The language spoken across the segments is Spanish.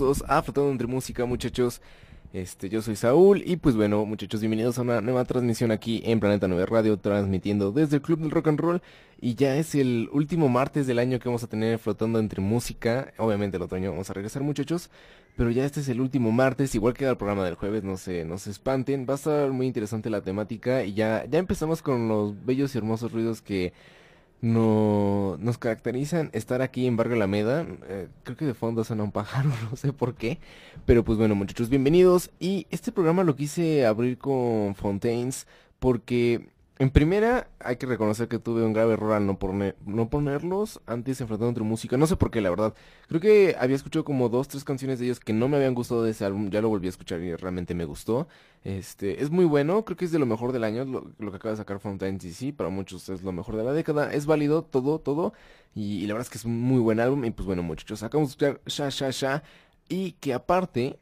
a Flotando entre Música, muchachos. Este, yo soy Saúl y pues bueno, muchachos, bienvenidos a una nueva transmisión aquí en Planeta 9 Radio, transmitiendo desde el Club del Rock and Roll. Y ya es el último martes del año que vamos a tener flotando entre música. Obviamente el otro año vamos a regresar, muchachos. Pero ya este es el último martes, igual que el programa del jueves, no se, no se espanten. Va a estar muy interesante la temática y ya, ya empezamos con los bellos y hermosos ruidos que no, nos caracterizan estar aquí en Barrio Alameda. Eh, creo que de fondo suena un pájaro, no sé por qué. Pero pues bueno, muchachos, bienvenidos. Y este programa lo quise abrir con Fontaines porque en primera, hay que reconocer que tuve un grave error al no, poner, no ponerlos antes enfrentando entre música. No sé por qué, la verdad. Creo que había escuchado como dos, tres canciones de ellos que no me habían gustado de ese álbum. Ya lo volví a escuchar y realmente me gustó. Este, es muy bueno, creo que es de lo mejor del año, lo, que acaba de sacar Fontaines y sí, para muchos es lo mejor de la década. Es válido todo, todo. Y, y la verdad es que es un muy buen álbum. Y pues bueno, muchachos, acabamos de escuchar Sha Sha Sha. Y que aparte,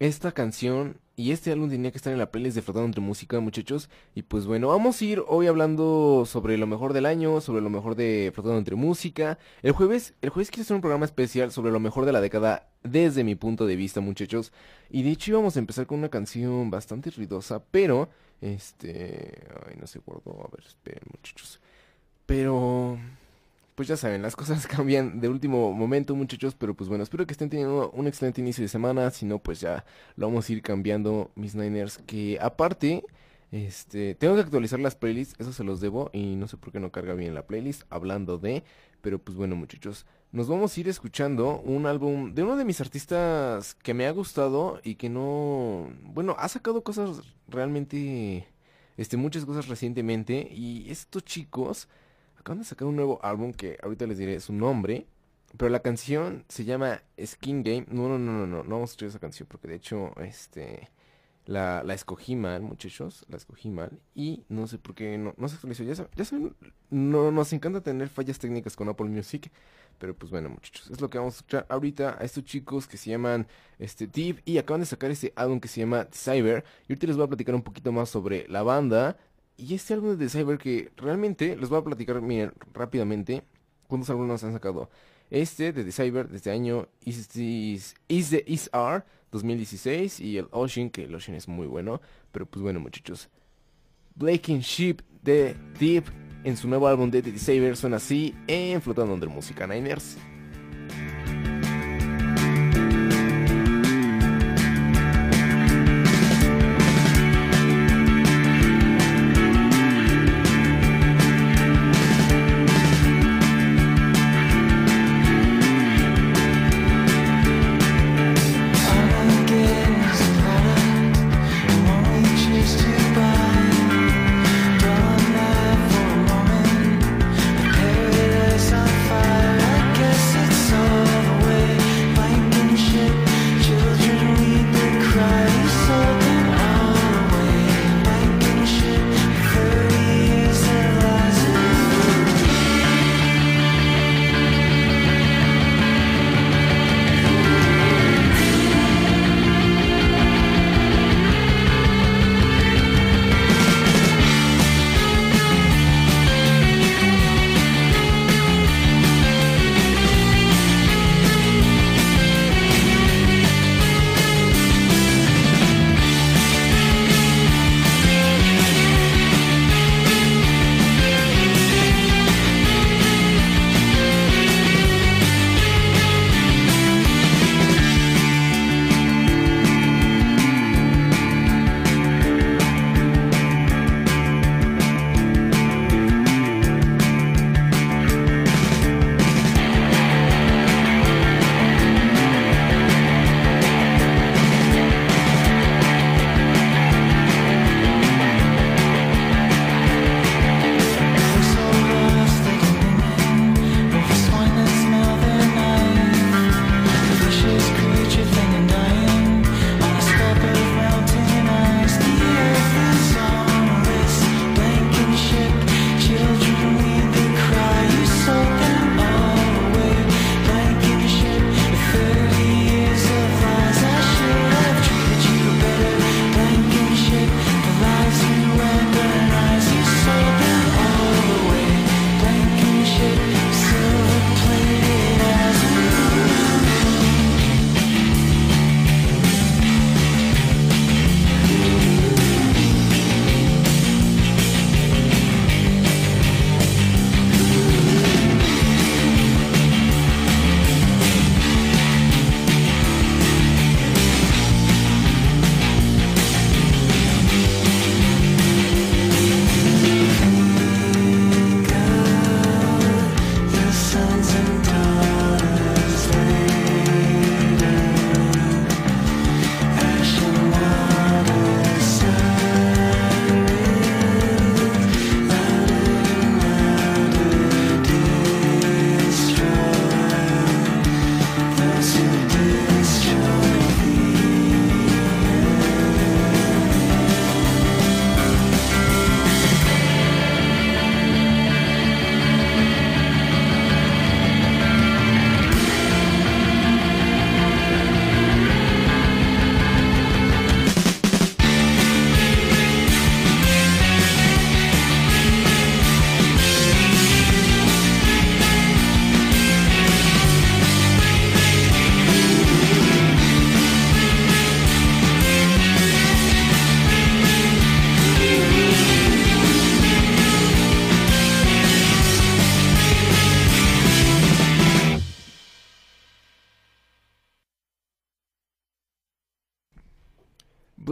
esta canción y este álbum tenía que estar en la playlist de Flotando entre Música, muchachos. Y pues bueno, vamos a ir hoy hablando sobre lo mejor del año, sobre lo mejor de Flotando entre Música. El jueves, el jueves quiero hacer un programa especial sobre lo mejor de la década desde mi punto de vista, muchachos. Y de hecho íbamos a empezar con una canción bastante ruidosa, pero... Este... Ay, no se guardó. A ver, esperen, muchachos. Pero pues ya saben, las cosas cambian de último momento, muchachos, pero pues bueno, espero que estén teniendo un excelente inicio de semana, si no, pues ya lo vamos a ir cambiando, mis Niners, que aparte, este, tengo que actualizar las playlists, eso se los debo, y no sé por qué no carga bien la playlist, hablando de, pero pues bueno, muchachos, nos vamos a ir escuchando un álbum de uno de mis artistas que me ha gustado y que no, bueno, ha sacado cosas realmente, este, muchas cosas recientemente, y estos chicos acaban de sacar un nuevo álbum que ahorita les diré su nombre. Pero la canción se llama Skin Game. No, no, no, no, no, no vamos a escuchar esa canción porque de hecho, este, la, escogí mal, muchachos, la escogí mal y no sé por qué no, no se actualizó. Ya saben, ya saben, no, nos encanta tener fallas técnicas con Apple Music, pero pues bueno, muchachos, es lo que vamos a escuchar ahorita a estos chicos que se llaman este Deep y acaban de sacar este álbum que se llama Cyber. Y ahorita les voy a platicar un poquito más sobre la banda, y este álbum de Cyber que realmente les voy a platicar miren, rápidamente cuántos álbumes han sacado. Este de The Cyber desde año Is, Is, Is the Is R 2016 y el Ocean, que el Ocean es muy bueno. Pero pues bueno muchachos. Blaking Ship de Deep en su nuevo álbum de The Saber suena así en Flotando Under Música Niners.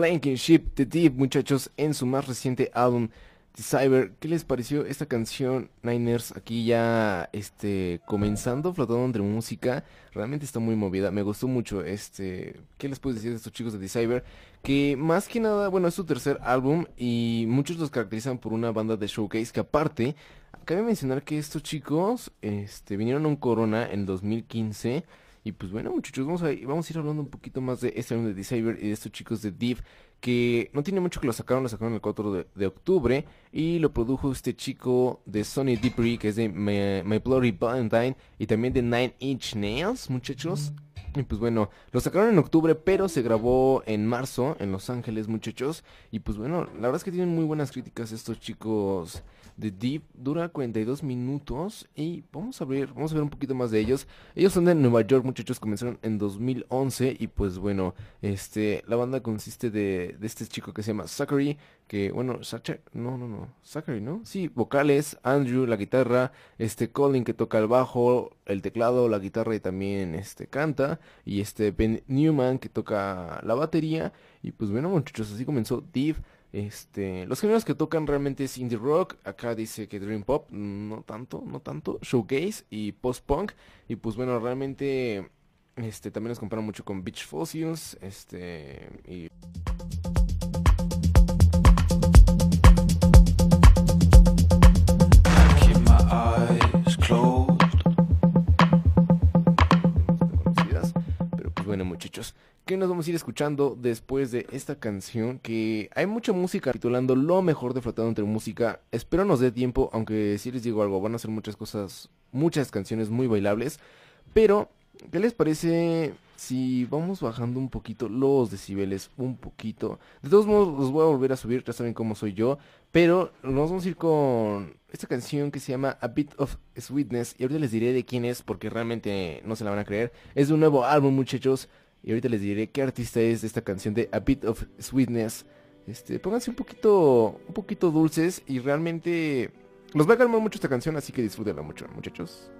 Blankenship The Deep, muchachos, en su más reciente álbum Cyber, ¿qué les pareció esta canción Niners? Aquí ya este comenzando, flotando entre música, realmente está muy movida, me gustó mucho este, ¿qué les puedo decir de estos chicos de Cyber? Que más que nada, bueno, es su tercer álbum y muchos los caracterizan por una banda de showcase que aparte, cabe mencionar que estos chicos este vinieron a un Corona en 2015 y pues bueno, muchachos, vamos a, vamos a ir hablando un poquito más de este álbum de Cyber y de estos chicos de Deep que no tiene mucho que lo sacaron, lo sacaron el 4 de, octubre y lo produjo este chico de Sony Deepry que es de My, Bloody Valentine y también de Nine Inch Nails, muchachos. Y pues bueno, lo sacaron en octubre, pero se grabó en marzo en Los Ángeles, muchachos. Y pues bueno, la verdad es que tienen muy buenas críticas estos chicos de Deep. Dura 42 minutos y vamos a ver, vamos a ver un poquito más de ellos. Ellos son de Nueva York, muchachos, comenzaron en 2011 y pues bueno, este, la banda consiste de, de este chico que se llama Zachary, que bueno, Zachary, no, no, no, Zachary, ¿no? Sí, vocales, Andrew, la guitarra, este Colin que toca el bajo, el teclado, la guitarra y también este canta y este Ben Newman que toca la batería y pues bueno, muchachos, así comenzó Deep. Este, los géneros que tocan realmente es indie rock, acá dice que dream pop, no tanto, no tanto, showcase y post punk y pues bueno, realmente este también los comparan mucho con Beach Fossils, este y Pero pues bueno, muchachos, que nos vamos a ir escuchando después de esta canción que hay mucha música titulando lo mejor de Flotando entre música. Espero nos dé tiempo, aunque si les digo algo, van a ser muchas cosas, muchas canciones muy bailables. Pero, ¿qué les parece si vamos bajando un poquito los decibeles? Un poquito. De todos modos, los voy a volver a subir, ya saben cómo soy yo. Pero nos vamos a ir con esta canción que se llama A Bit of Sweetness. Y ahorita les diré de quién es porque realmente no se la van a creer. Es de un nuevo álbum, muchachos. Y ahorita les diré qué artista es de esta canción de A Bit of Sweetness. Este, pónganse un poquito, un poquito dulces y realmente los va a calmar mucho esta canción, así que disfrútenla mucho, muchachos.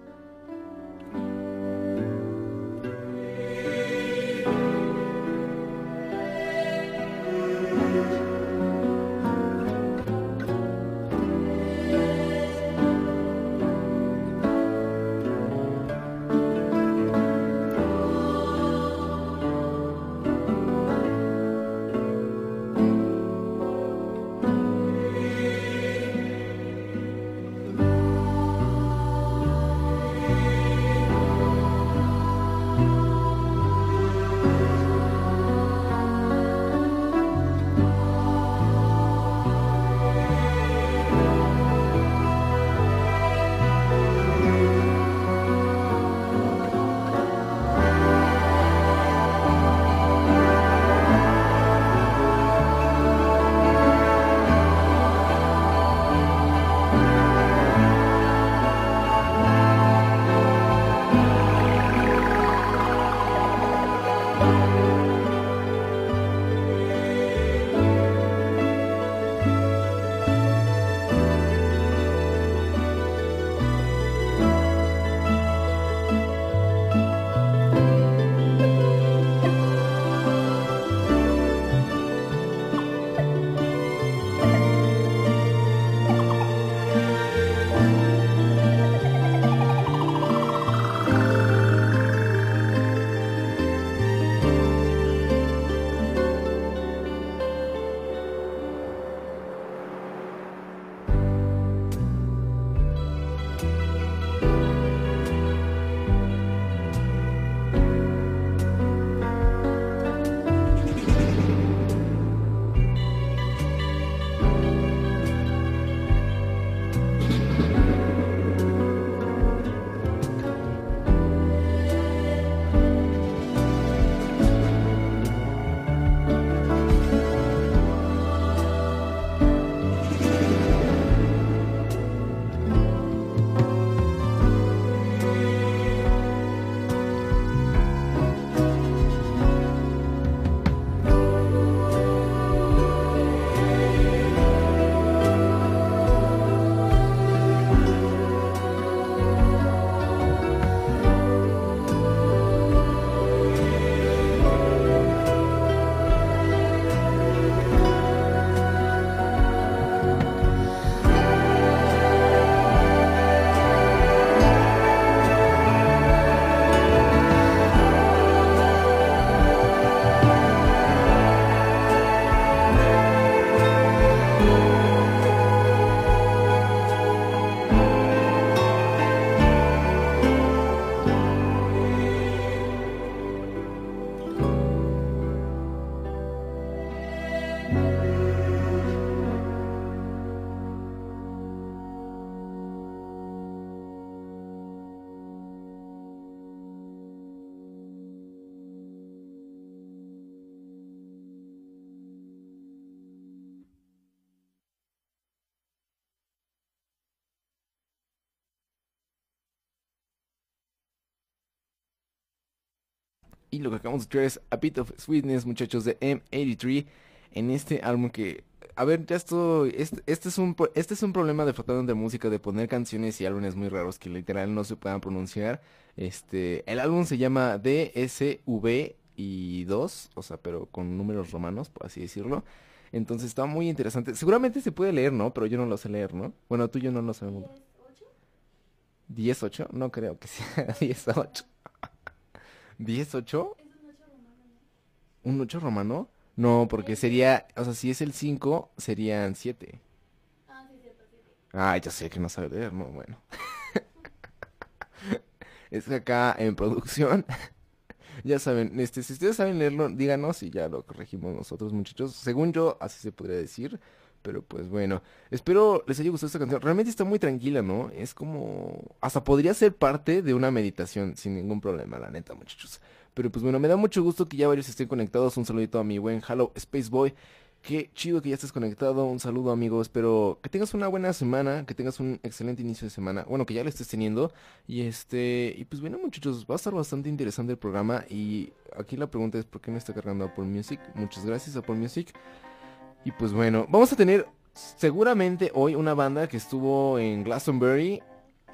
Y lo que acabamos de escuchar es A Bit of Sweetness, muchachos, de M83. En este álbum que a ver, ya estoy. Este, este, es un este es un problema de Flotando de música de poner canciones y álbumes muy raros que literal no se puedan pronunciar. Este, el álbum se llama DSV y 2, o sea, pero con números romanos, por así decirlo. Entonces está muy interesante. Seguramente se puede leer, ¿no? Pero yo no lo sé leer, ¿no? Bueno, tú y yo no lo sabemos. ¿10-8? No creo que sea 10-8. ¿10-8? ¿Un 8 romano? No, porque sería, o sea, si es el 5, serían 7. Ah, sí, cierto, 7. Ah, ya sé que no sabe leer, no, bueno. es que acá en producción, ya saben, este, si ustedes saben leerlo, díganos y ya lo corregimos nosotros, muchachos. Según yo, así se podría decir. Pero pues bueno, espero les haya gustado esta canción. Realmente está muy tranquila, ¿no? Es como... Hasta podría ser parte de una meditación sin ningún problema, la neta, muchachos. Pero pues bueno, me da mucho gusto que ya varios estén conectados. Un saludito a mi buen Hello Space Boy. Qué chido que ya estés conectado. Un saludo, amigo. Espero que tengas una buena semana, que tengas un excelente inicio de semana. Bueno, que ya lo estés teniendo. Y este, y pues bueno, muchachos, va a estar bastante interesante el programa. Y aquí la pregunta es: ¿por qué no está cargando Apple Music? Muchas gracias, Apple Music. Y pues bueno, vamos a tener seguramente hoy una banda que estuvo en Glastonbury.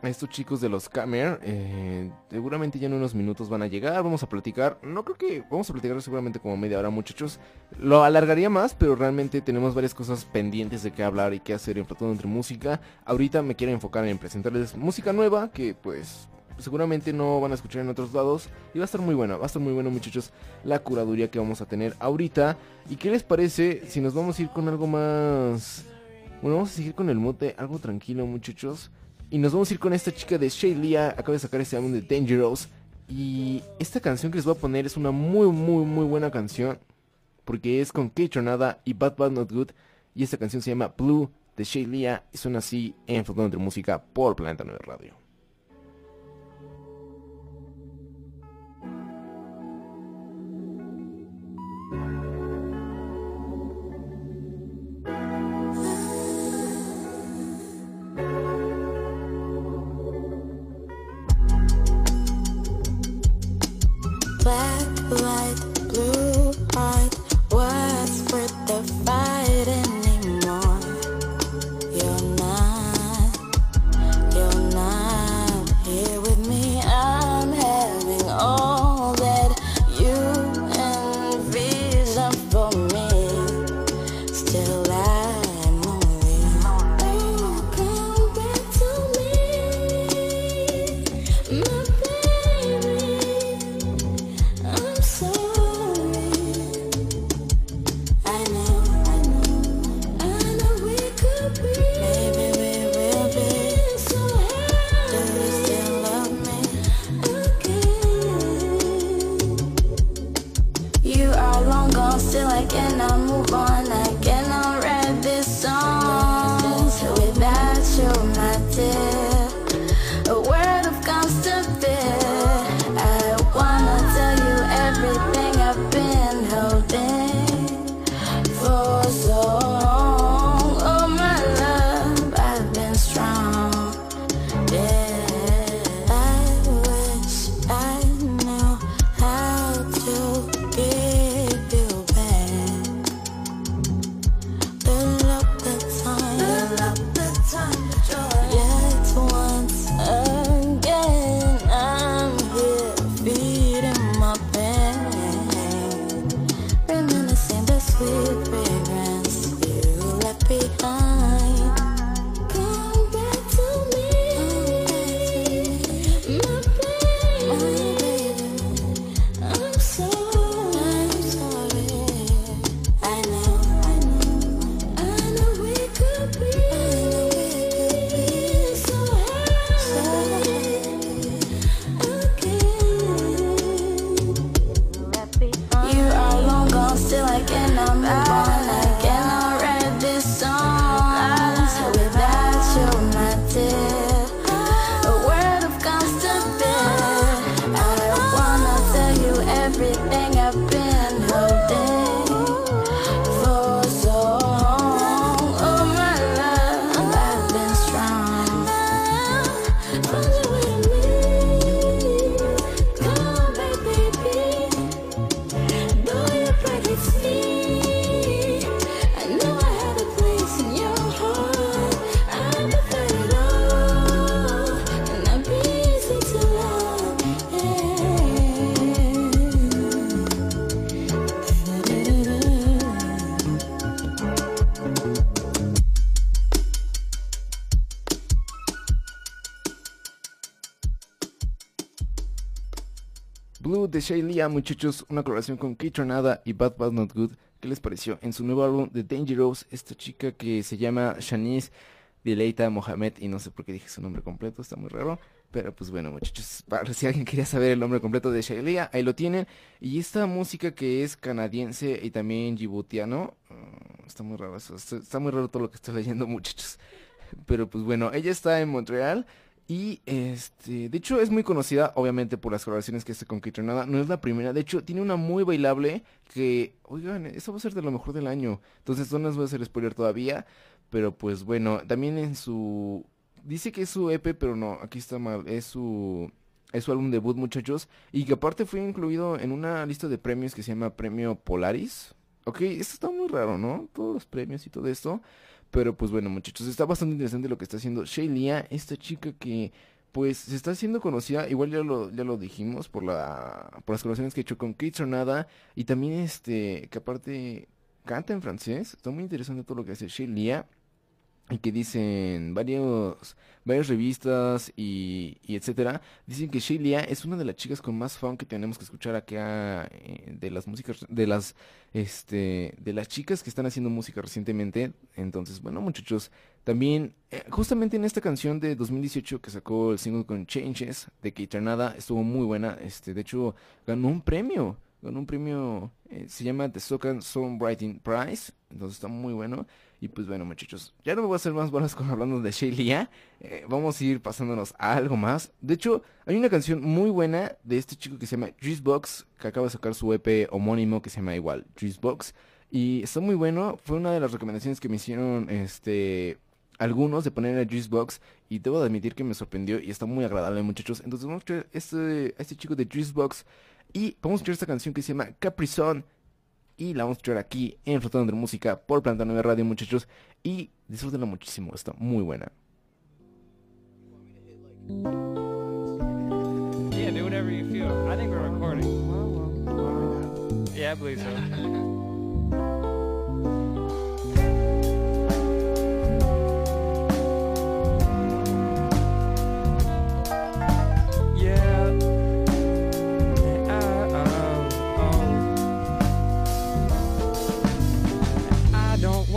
Estos chicos de los Camer, eh, seguramente ya en unos minutos van a llegar, vamos a platicar, no creo que, vamos a platicar seguramente como media hora muchachos, lo alargaría más, pero realmente tenemos varias cosas pendientes de qué hablar y qué hacer en Platón entre música, ahorita me quiero enfocar en presentarles música nueva, que pues seguramente no van a escuchar en otros lados y va a estar muy buena, va a estar muy bueno muchachos la curaduría que vamos a tener ahorita, y qué les parece si nos vamos a ir con algo más... Bueno, vamos a seguir con el mote, algo tranquilo muchachos. Y nos vamos a ir con esta chica de Shay Lia. Acaba de sacar este álbum de Dangerous. Y esta canción que les voy a poner es una muy, muy, muy buena canción. Porque es con Kate Tornada y Bad Bad Not Good. Y esta canción se llama Blue de Shay Lia. Y suena así en Futuro de Música por Planeta 9 Radio. De Shaylia, muchachos, una colaboración con Kate Tornada y Bad Bad Not Good. ¿Qué les pareció? En su nuevo álbum The Dangerous, esta chica que se llama Shanice Dileita Mohamed, y no sé por qué dije su nombre completo, está muy raro. Pero pues bueno, muchachos, para si alguien quería saber el nombre completo de Shaylia, ahí lo tienen. Y esta música que es canadiense y también djiboutiano, mm, está muy raro eso, está muy raro todo lo que estoy leyendo, muchachos. Pero pues bueno, ella está en Montreal y este, de hecho es muy conocida obviamente por las colaboraciones que hace con Nada. No es la primera, de hecho tiene una muy bailable que, oigan, eso va a ser de lo mejor del año. Entonces no les voy a hacer spoiler todavía, pero pues bueno, también en su dice que es su EP, pero no, aquí está mal, es su es su álbum debut, muchachos, y que aparte fue incluido en una lista de premios que se llama Premio Polaris. Ok, esto está muy raro, ¿no? Todos los premios y todo esto. Pero pues bueno, muchachos, está bastante interesante lo que está haciendo Shaylia, esta chica que pues se está haciendo conocida, igual ya lo, ya lo dijimos por la por las colaboraciones que he hecho con Kate Sonada y también este que aparte canta en francés, está muy interesante todo lo que hace Shaylia y que dicen varios varias revistas y, y etcétera dicen que Shelia es una de las chicas con más fan que tenemos que escuchar acá eh, de las músicas de las este de las chicas que están haciendo música recientemente. Entonces bueno muchachos también eh, justamente en esta canción de 2018 que sacó el single con Changes de que Nada estuvo muy buena este de hecho ganó un premio ganó un premio eh, se llama The Socan Songwriting Prize. Entonces está muy bueno y pues bueno, muchachos, ya no me voy a hacer más bolas con hablando de Shaylia. Eh, vamos a ir pasándonos a algo más. De hecho, hay una canción muy buena de este chico que se llama Juicebox, que acaba de sacar su EP homónimo que se llama igual, Juicebox. Y está muy bueno. Fue una de las recomendaciones que me hicieron este algunos de poner a Juicebox. Y debo de admitir que me sorprendió y está muy agradable, muchachos. Entonces vamos a escuchar este, a este chico de Juicebox. Y vamos a escuchar esta canción que se llama Capri Sun y la vamos a escuchar aquí en Flotando de Música por Planta 9 Radio, muchachos. Y disfrútenla muchísimo, está muy buena. Yeah, do whatever you feel. I think we're recording. Yeah, I believe so.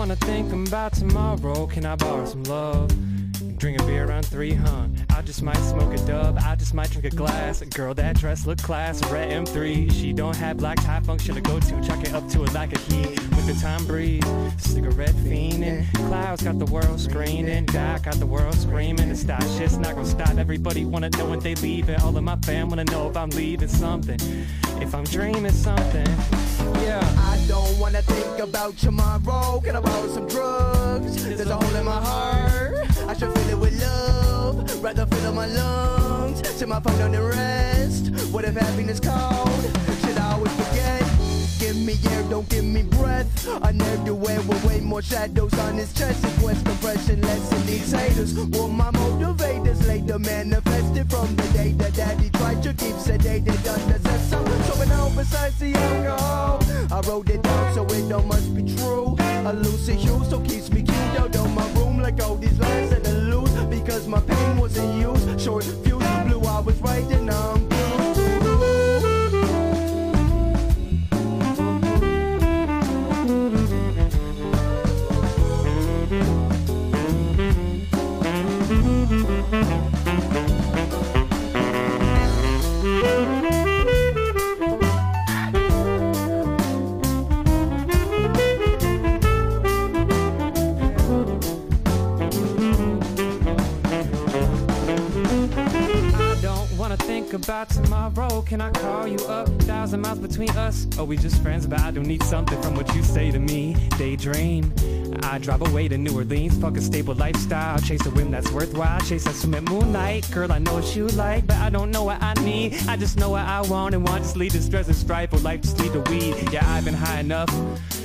wanna think about tomorrow. Can I borrow some love? Drink a beer around three, huh? I just might smoke a dub, I just might drink a glass. Girl, that dress look class, red M3. She don't have black tie function to go to. Chuck it up to it like a key with the time breeze. Cigarette fiending, clouds got the world screaming. Doc got the world screaming. The style shit's not gonna stop. Everybody wanna know when they leave it. All of my fam wanna know if I'm leaving something. If I'm dreaming something. Yeah. I don't wanna think about tomorrow. Can I borrow some drugs? There's a hole in my heart. I should fill it with love. Rather fill up my lungs. Set my phone on the rest. What if happiness called? Should I always forget? Give me air, don't give me breath. I never wear with way more shadows on his chest. Request compression, less than these haters. Were my motivators later manifested from the day that daddy tried to keep sedated under the sun. So out besides the alcohol, I wrote it down so it don't must be true. A lucid hue so keeps me cute out of my room like all these lines that I lose because my pain wasn't used. Short fuse blue, I was right and um, Can I call you up? Thousand miles between us. Are we just friends? But I don't need something from what you say to me. Daydream. I drive away to New Orleans, fuck a stable lifestyle. Chase a whim that's worthwhile. Chase that swim at moonlight. Girl, I know what you like, but I don't know what I need. I just know what I want and want. Just lead to stress and strife, or life just lead to weed. Yeah, I've been high enough.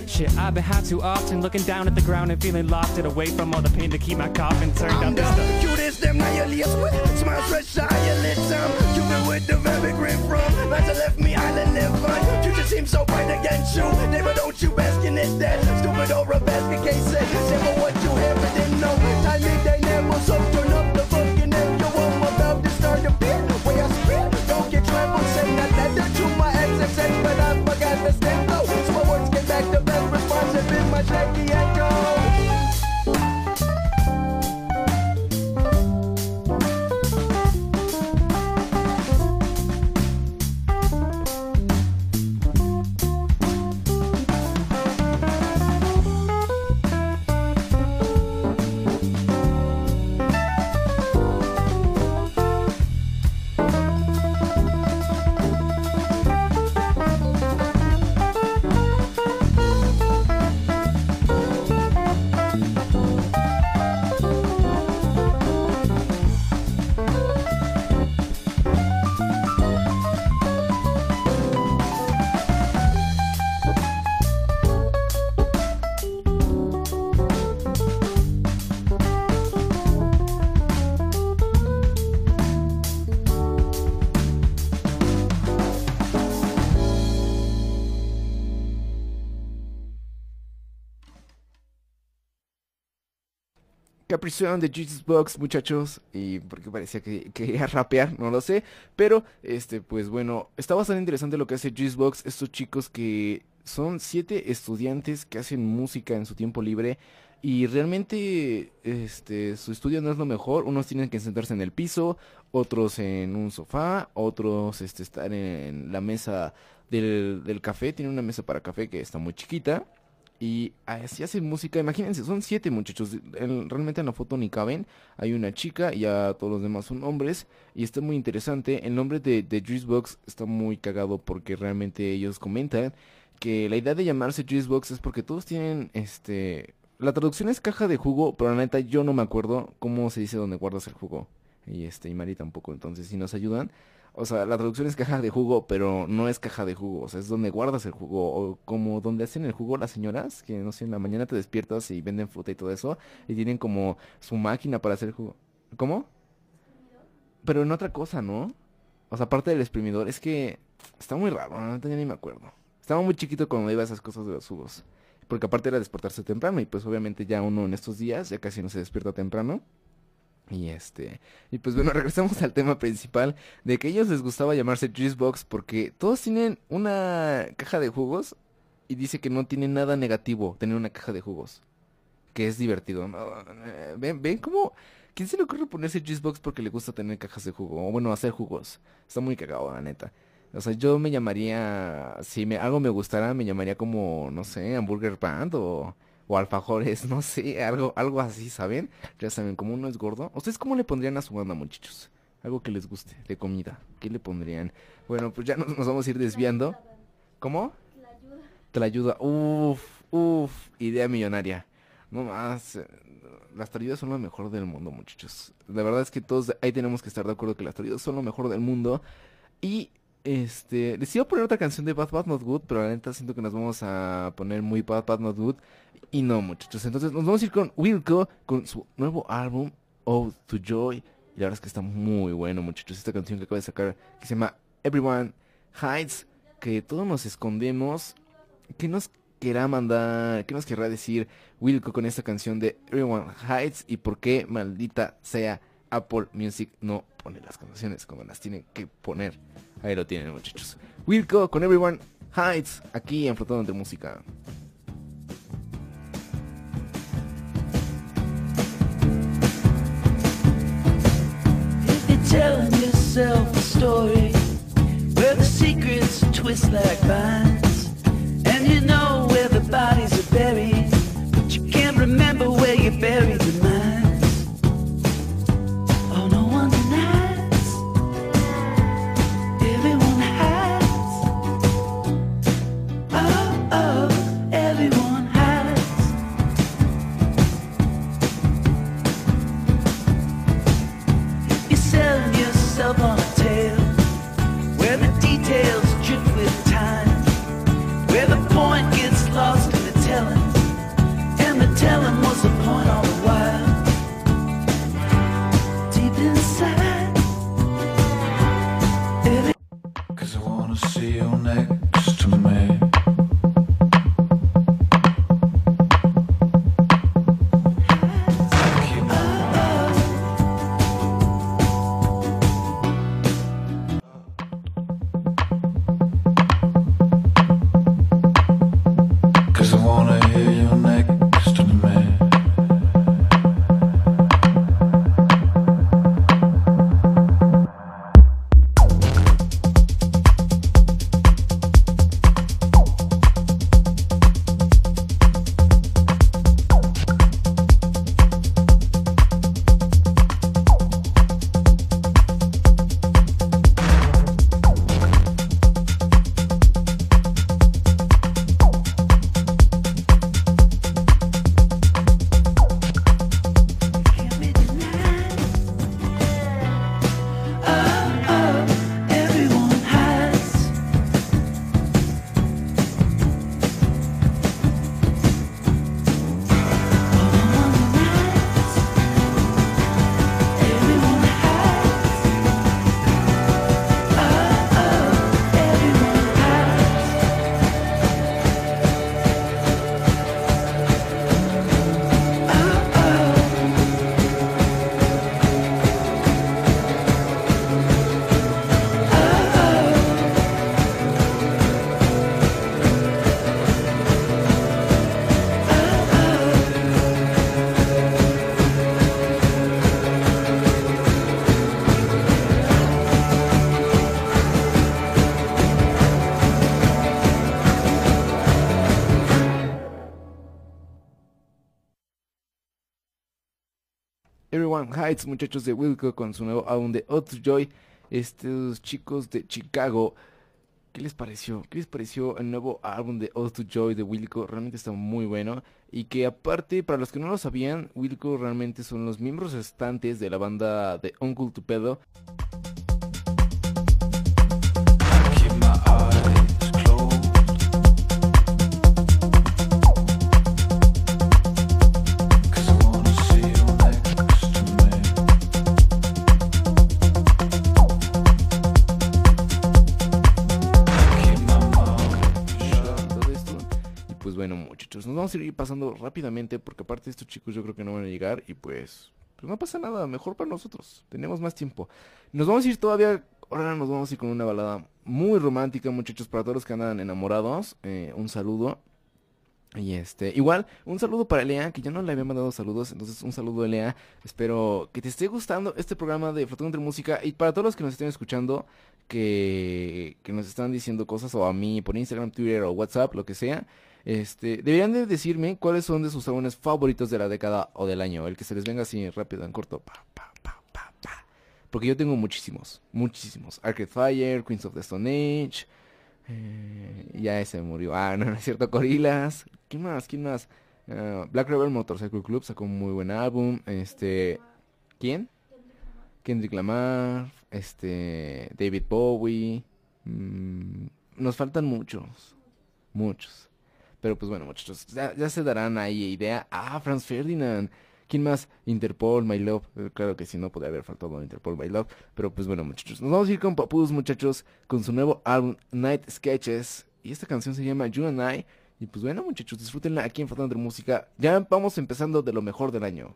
Shit, I've been high too often, looking down at the ground and feeling lost it away from all the pain to keep my coffin turned I'm up them nihilist with smile stretch to eyelid time. You've been with the very grim from Might have left me island live on. You just seem so bright against you. Neighbor, don't you bask in it that stupid or a basket case Say Simple what you have but didn't know. Time it they never so turn up the fucking hell. You I'm about to start to fear. Way I spit, don't get trampled. Send that letter to my ex ex but I forgot the stem flow. So my words get back the best response. It's been my shaky echo. De Jesus Box, muchachos. Y porque parecía que quería rapear, no lo sé. Pero, este, pues bueno, está bastante interesante lo que hace Jesus Box. Estos chicos que son siete estudiantes que hacen música en su tiempo libre. Y realmente, este, su estudio no es lo mejor. Unos tienen que sentarse en el piso, otros en un sofá, otros, este, estar en la mesa del, del café. Tienen una mesa para café que está muy chiquita. Y así hacen música, imagínense, son siete muchachos, en- realmente en la foto ni caben, hay una chica y ya todos los demás son hombres, y está muy interesante, el nombre de, de Juicebox está muy cagado porque realmente ellos comentan que la idea de llamarse Juicebox es porque todos tienen, este, la traducción es caja de jugo, pero la neta yo no me acuerdo cómo se dice donde guardas el jugo, y este, y Mari tampoco, entonces si nos ayudan, o sea, la traducción es caja de jugo, pero no es caja de jugo. O sea, es donde guardas el jugo. O como donde hacen el jugo las señoras, que no sé, en la mañana te despiertas y venden fruta y todo eso. Y tienen como su máquina para hacer jugo. ¿Cómo? Pero en otra cosa, ¿no? O sea, aparte del exprimidor, es que está muy raro, no ya ni me acuerdo. Estaba muy chiquito cuando iba a esas cosas de los jugos. Porque aparte era despertarse temprano y pues obviamente ya uno en estos días ya casi no se despierta temprano. Y este, y pues bueno, regresamos al tema principal de que a ellos les gustaba llamarse Juice Box porque todos tienen una caja de jugos y dice que no tiene nada negativo tener una caja de jugos, que es divertido. Eh, Ven, ven cómo, ¿quién se le ocurre ponerse Juice Box porque le gusta tener cajas de jugo? O bueno, hacer jugos. Está muy cagado, la neta. O sea, yo me llamaría, si me, algo me gustara, me llamaría como, no sé, Hamburger Band o, o Alfajores, no sé, algo, algo así, ¿saben? Ya saben, como uno es gordo. ¿Ustedes cómo le pondrían a su banda, muchachos? Algo que les guste, de comida. ¿Qué le pondrían? Bueno, pues ya nos, vamos a ir desviando. ¿Cómo? Te la ayuda. Uf, uf, idea millonaria. No más. eh, Las taridas son lo mejor del mundo, muchachos. La verdad es que todos ahí tenemos que estar de acuerdo que las taridas son lo mejor del mundo. Y este, les poner otra canción de Bad Bad Not Good, pero la neta siento que nos vamos a poner muy Bad Bad Not Good. Y no, muchachos. Entonces nos vamos a ir con Wilco, con su nuevo álbum, Ode to Joy. Y la verdad es que está muy bueno, muchachos. Esta canción que acaba de sacar, que se llama Everyone Hides, que todos nos escondemos. ¿Qué nos querrá mandar, qué nos querrá decir Wilco con esta canción de Everyone Hides? Y por qué, maldita sea, Apple Music no pone las canciones como las tiene que poner. Ahí lo tienen, muchachos. Wilco con Everyone Hides, aquí en Flotando de Música. Telling yourself a story where the secrets twist like vines, and you know where the bodies are buried, Heights, muchachos de Wilco, con su nuevo álbum de Joy. Estos chicos de Chicago, ¿qué les pareció? ¿Qué les pareció el nuevo álbum de Out Joy de Wilco? Realmente está muy bueno. Y que aparte, para los que no lo sabían, Wilco realmente son los miembros restantes de la banda de Uncle Tupedo. Bueno, muchachos, nos vamos a ir pasando rápidamente porque aparte estos chicos yo creo que no van a llegar y pues, pues no pasa nada, mejor para nosotros, tenemos más tiempo. Nos vamos a ir todavía, ahora nos vamos a ir con una balada muy romántica, muchachos, para todos los que andan enamorados, eh, un saludo. Y este, igual, un saludo para Lea, que ya no le había mandado saludos, entonces un saludo Lea. Espero que te esté gustando este programa de Flotando entre Música. Y para todos los que nos estén escuchando, que, que nos están diciendo cosas, o a mí por Instagram, Twitter o WhatsApp, lo que sea, este, deberían de decirme cuáles son de sus álbumes favoritos de la década o del año. El que se les venga así rápido, en corto. Pa, pa, pa, pa, pa. Porque yo tengo muchísimos, muchísimos. Arcade Fire, Queens of the Stone Age. Eh, ya ese murió. Ah, no, no es cierto. Gorilas. ¿Quién más? ¿Quién más? Ah, Black Rebel Motorcycle Club sacó un muy buen álbum. Este. ¿Quién? Kendrick Lamar. Este. David Bowie. mm, nos faltan muchos. Muchos. Pero pues bueno, muchachos. Ya, ya se darán ahí idea. Ah, Franz Ferdinand. ¿Quién más? Interpol, My Love. Eh, Claro que si no podría haber faltado Interpol, My Love. Pero pues bueno, muchachos. Nos vamos a ir con Papus, muchachos. Con su nuevo álbum, Night Sketches. Y esta canción se llama You and I. Y pues bueno, muchachos, disfrútenla aquí en Flotando de Música. Ya vamos empezando de lo mejor del año.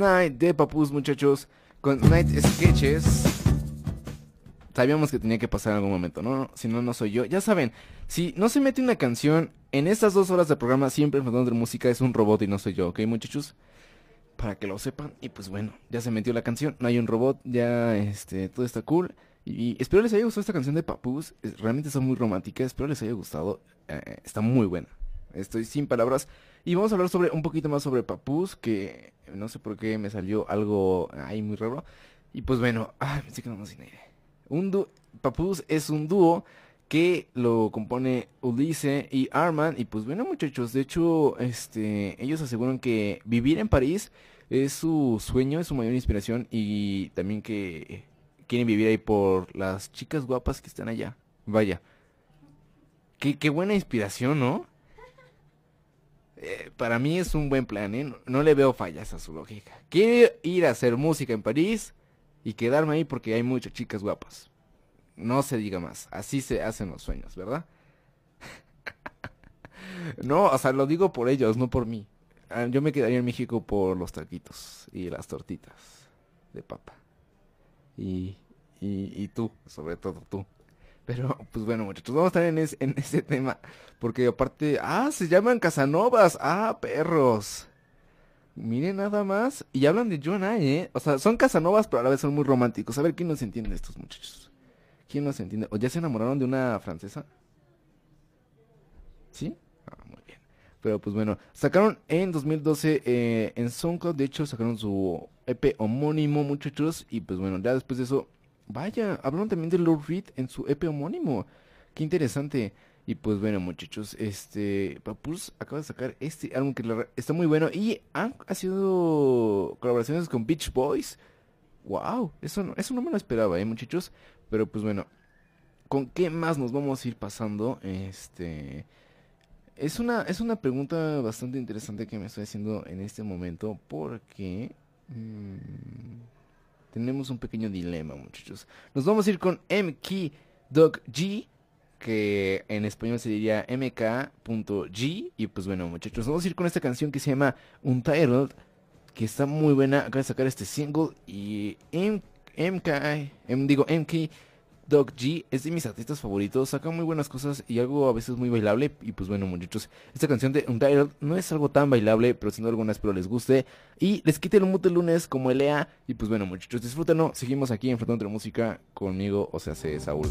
I de Papus, muchachos, con Night Sketches. Sabíamos que tenía que pasar en algún momento, ¿no? Si no, no soy yo. Ya saben, si no se mete una canción en estas dos horas de programa, siempre en Frontón de Música es un robot y no soy yo, ¿ok, muchachos? Para que lo sepan. Y pues bueno, ya se metió la canción, no hay un robot, ya este, todo está cool. Y espero les haya gustado esta canción de Papus. Realmente está muy romántica, espero les haya gustado. eh, está muy buena. Estoy sin palabras. Y vamos a hablar sobre un poquito más sobre Papus, que no sé por qué me salió algo ahí muy raro. Y pues bueno, ay, pensé que no sin aire. Un dúo, Papus es un dúo que lo compone Ulises y Arman. Y pues bueno, muchachos, de hecho, este, ellos aseguran que vivir en París es su sueño, es su mayor inspiración y también que quieren vivir ahí por las chicas guapas que están allá. Vaya. Qué, qué buena inspiración, ¿no? Eh, para mí es un buen plan, ¿eh? No, le veo fallas a su lógica. Quiero ir a hacer música en París y quedarme ahí porque hay muchas chicas guapas. No se diga más. Así se hacen los sueños, ¿verdad? no, o sea, lo digo por ellos, no por mí. Ah, Yo me quedaría en México por los taquitos y las tortitas de papa. Y, y, y tú, sobre todo tú. Pero, pues bueno, muchachos, vamos a estar en, es- en ese tema. Porque aparte, ah, se llaman Casanovas. Ah, perros. Miren nada más. Y hablan de John ¿eh? O sea, son Casanovas, pero a la vez son muy románticos. A ver, ¿quién nos entiende de estos muchachos? ¿Quién nos entiende? ¿O ya se enamoraron de una francesa? ¿Sí? Ah, muy bien. Pero pues bueno, sacaron en 2012 eh, en SoundCloud, de hecho sacaron su EP homónimo, muchachos, y pues bueno, ya después de eso, vaya, hablaron también de Lord Reed en su EP homónimo. Qué interesante. Y pues bueno, muchachos, este Papus acaba de sacar este álbum que está muy bueno y han ha sido colaboraciones con Beach Boys. Wow, eso no, eso no me lo esperaba, eh, muchachos. Pero pues bueno, ¿con qué más nos vamos a ir pasando? Este es una, es una pregunta bastante interesante que me estoy haciendo en este momento porque mm, tenemos un pequeño dilema, muchachos. Nos vamos a ir con MK Dog G, que en español se diría mk.g. Y pues bueno, muchachos, vamos a ir con esta canción que se llama Untitled, que está muy buena. Acaba de sacar este single y MK, digo MK Dog G es de mis artistas favoritos, saca muy buenas cosas y algo a veces muy bailable. Y pues bueno, muchachos, esta canción de Untitled no es algo tan bailable, pero sin alguna espero les guste. Y les quite el mute el lunes como Elea. Y pues bueno, muchachos, disfrútenlo. Seguimos aquí en Flotando de Música conmigo, o sea, se Saúl.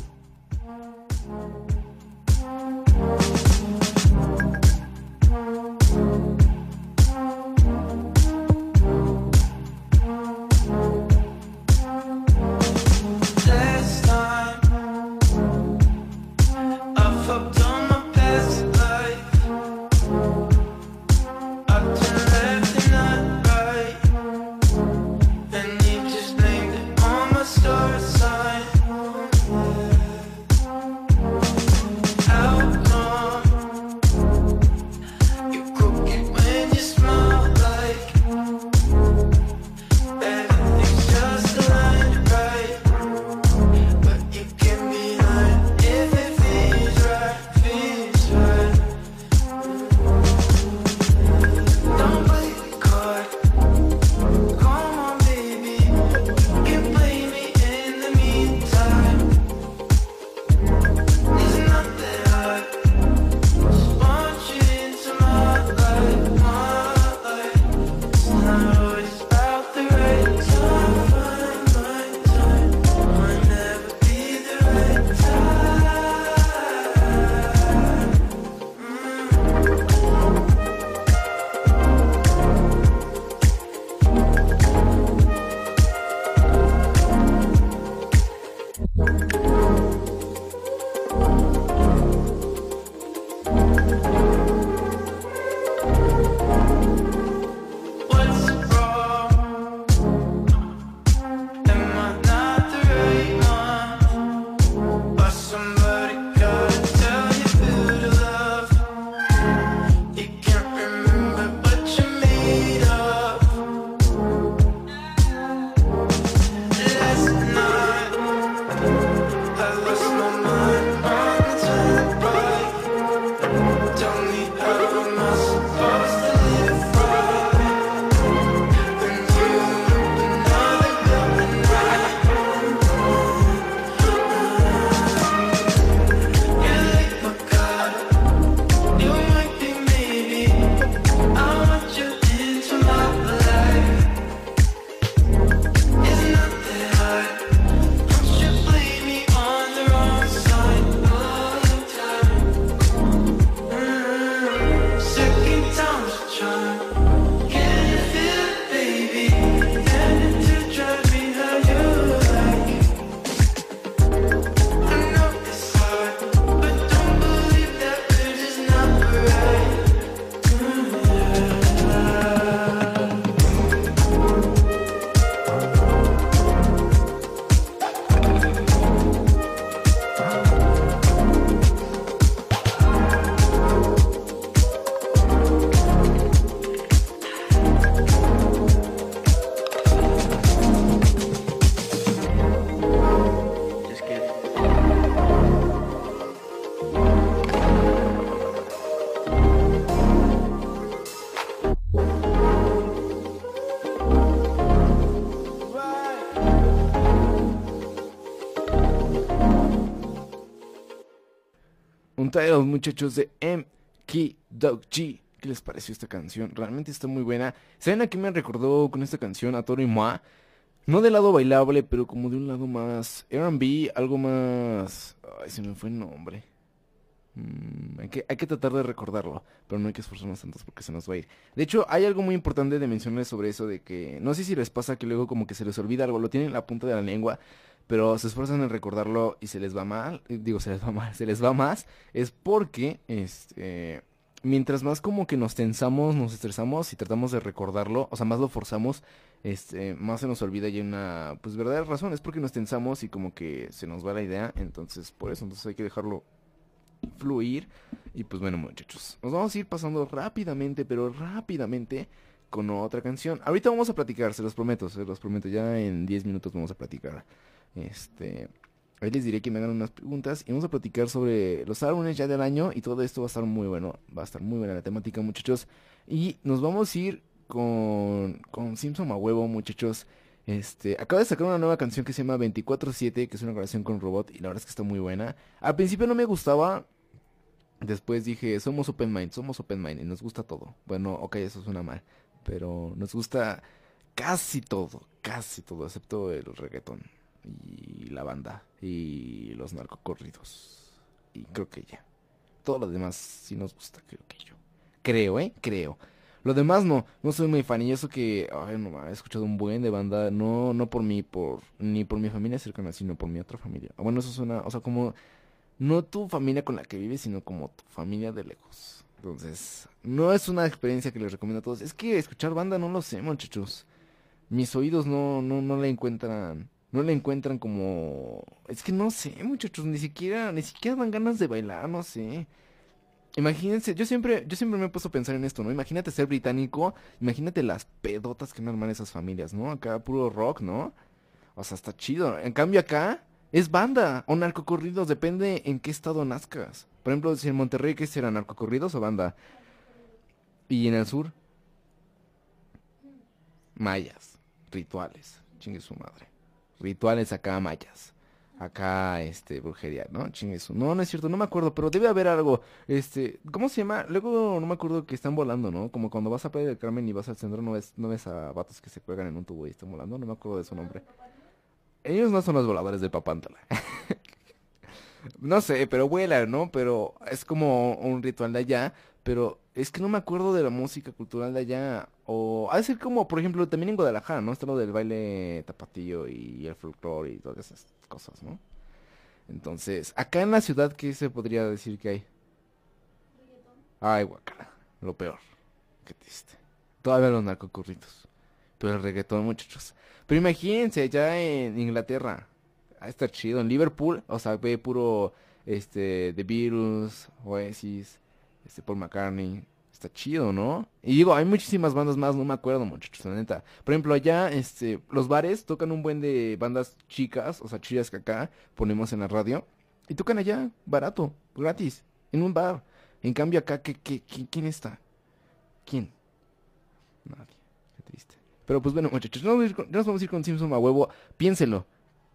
Untitled, muchachos de MK Dog G. ¿Qué les pareció esta canción? Realmente está muy buena. ¿Saben a qué me recordó con esta canción? A Toro y Moi. No del lado bailable, pero como de un lado más R&B, algo más... Ay, se me fue el nombre. Mm, hay, que, hay que tratar de recordarlo, pero no hay que esforzarnos tantos porque se nos va a ir. De hecho, hay algo muy importante de mencionar sobre eso, de que no sé si les pasa que luego como que se les olvida algo, lo tienen en la punta de la lengua, pero se esfuerzan en recordarlo y se les va mal, eh, digo, se les va mal, se les va más, es porque, este, mientras más como que nos tensamos, nos estresamos y tratamos de recordarlo, o sea, más lo forzamos, este, más se nos olvida y hay una, pues, verdadera razón, es porque nos tensamos y como que se nos va la idea, entonces, por eso, entonces hay que dejarlo fluir. Y pues bueno, muchachos, nos vamos a ir pasando rápidamente, pero rápidamente con otra canción. Ahorita vamos a platicar, se los prometo, se los prometo, ya en 10 minutos vamos a platicar. Este, ahí les diré que me hagan unas preguntas y vamos a platicar sobre los álbumes ya del año y todo esto va a estar muy bueno, va a estar muy buena la temática, muchachos. Y nos vamos a ir con, con Simpson a huevo, muchachos. Este, acaba de sacar una nueva canción que se llama 24-7, que es una grabación con robot, y la verdad es que está muy buena. Al principio no me gustaba, después dije, somos open mind, somos open mind, y nos gusta todo. Bueno, ok, eso suena mal, pero nos gusta casi todo, casi todo, excepto el reggaetón, y la banda, y los narcocorridos, y creo que ya. Todo lo demás sí nos gusta, creo que yo. Creo, ¿eh? Creo. Lo demás no, no soy muy fan y eso que ay, no, he escuchado un buen de banda, no no por mí, por ni por mi familia cercana, sino por mi otra familia. Ah, Bueno, eso suena, o sea, como no tu familia con la que vives, sino como tu familia de lejos. Entonces, no es una experiencia que les recomiendo a todos. Es que escuchar banda no lo sé, muchachos. Mis oídos no no no le encuentran no le encuentran como es que no sé, muchachos, ni siquiera ni siquiera dan ganas de bailar, no sé. Imagínense, yo siempre, yo siempre me he puesto a pensar en esto, ¿no? Imagínate ser británico, imagínate las pedotas que no arman esas familias, ¿no? Acá puro rock, ¿no? O sea, está chido. En cambio acá es banda o narcocorridos, depende en qué estado nazcas. Por ejemplo, si en Monterrey, ¿qué será? ¿Narcocorridos o banda? Y en el sur, mayas, rituales, chingue su madre. Rituales acá mayas. Acá, este, brujería, ¿no? Chingue su. No, no es cierto, no me acuerdo, pero debe haber algo. Este, ¿cómo se llama? Luego no me acuerdo que están volando, ¿no? Como cuando vas a Playa del Carmen y vas al centro, no ves, no ves a vatos que se cuelgan en un tubo y están volando, no me acuerdo de su nombre. Ellos no son los voladores del Papántala. no sé, pero vuelan, ¿no? Pero es como un ritual de allá. Pero es que no me acuerdo de la música cultural de allá. O ha de ser como, por ejemplo, también en Guadalajara, ¿no? Está lo del baile tapatío y el folclore y todas esas cosas, ¿no? Entonces, acá en la ciudad, ¿qué se podría decir que hay? Ay, guacala, lo peor. Qué triste. Todavía los narcocurritos. Pero el reggaetón, muchachos. Pero imagínense, allá en Inglaterra. Ah, está chido. En Liverpool, o sea, ve puro, este, The Beatles, Oasis, este, Paul McCartney. Está chido, ¿no? Y digo, hay muchísimas bandas más, no me acuerdo, muchachos, la neta. Por ejemplo, allá, este, los bares tocan un buen de bandas chicas, o sea, chidas que acá ponemos en la radio. Y tocan allá, barato, gratis, en un bar. En cambio acá, ¿qué, qué, quién está? ¿Quién? Nadie. Qué triste. Pero pues bueno, muchachos, nos vamos a ir con, ya nos vamos a ir con Simpson a huevo. Piénsenlo.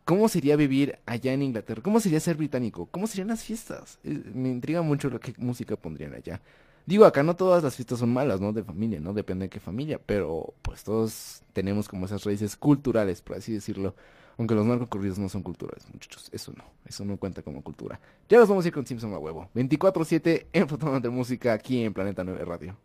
¿Cómo sería vivir allá en Inglaterra? ¿Cómo sería ser británico? ¿Cómo serían las fiestas? Me intriga mucho lo que música pondrían allá. Digo, acá no todas las fiestas son malas, ¿no? De familia, ¿no? Depende de qué familia. Pero pues todos tenemos como esas raíces culturales, por así decirlo. Aunque los narcocorridos no son culturales, muchachos. Eso no. Eso no cuenta como cultura. Ya nos vamos a ir con Simpson a huevo. 24-7 en Fotonas de Música aquí en Planeta 9 Radio.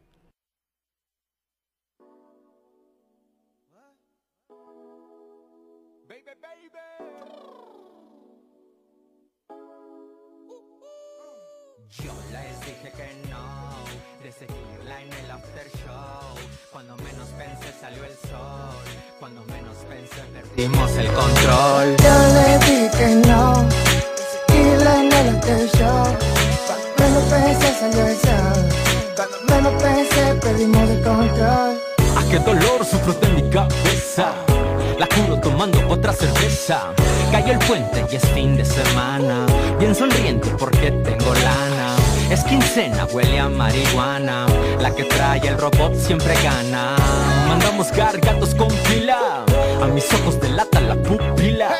Yo les dije que no, de seguirla en el after show. Cuando menos pensé salió el sol, cuando menos pensé perdimos el control. Yo le dije que no, seguirla en el after show. Cuando menos pensé salió el sol, cuando menos pensé perdimos el control. Ah, qué dolor sufro de mi cabeza. La curo tomando otra cerveza. Cayó el puente y es fin de semana. Bien sonriente porque tengo lana. Es quincena, huele a marihuana. La que trae el robot siempre gana. Mandamos gargatos con fila. A mis ojos delata la pupila.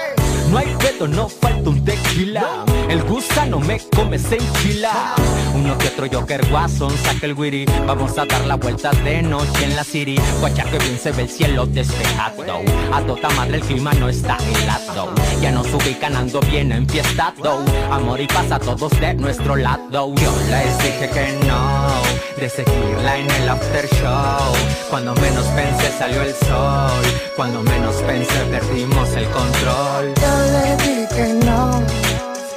No hay pedo, no falta un tequila. El gusano me come, se enchila. Uno que otro Joker Watson, saca el witty. Vamos a dar la vuelta de noche en la city. Guacha que bien se ve el cielo despejado. A toda madre el clima no está helado. Ya nos ubican ando bien enfiestado. Amor y paz a todos de nuestro lado. Yo les dije que no, de seguirla en el after show. Cuando menos pensé salió el sol. Cuando menos pensé perdimos el control. Yo le dije que no,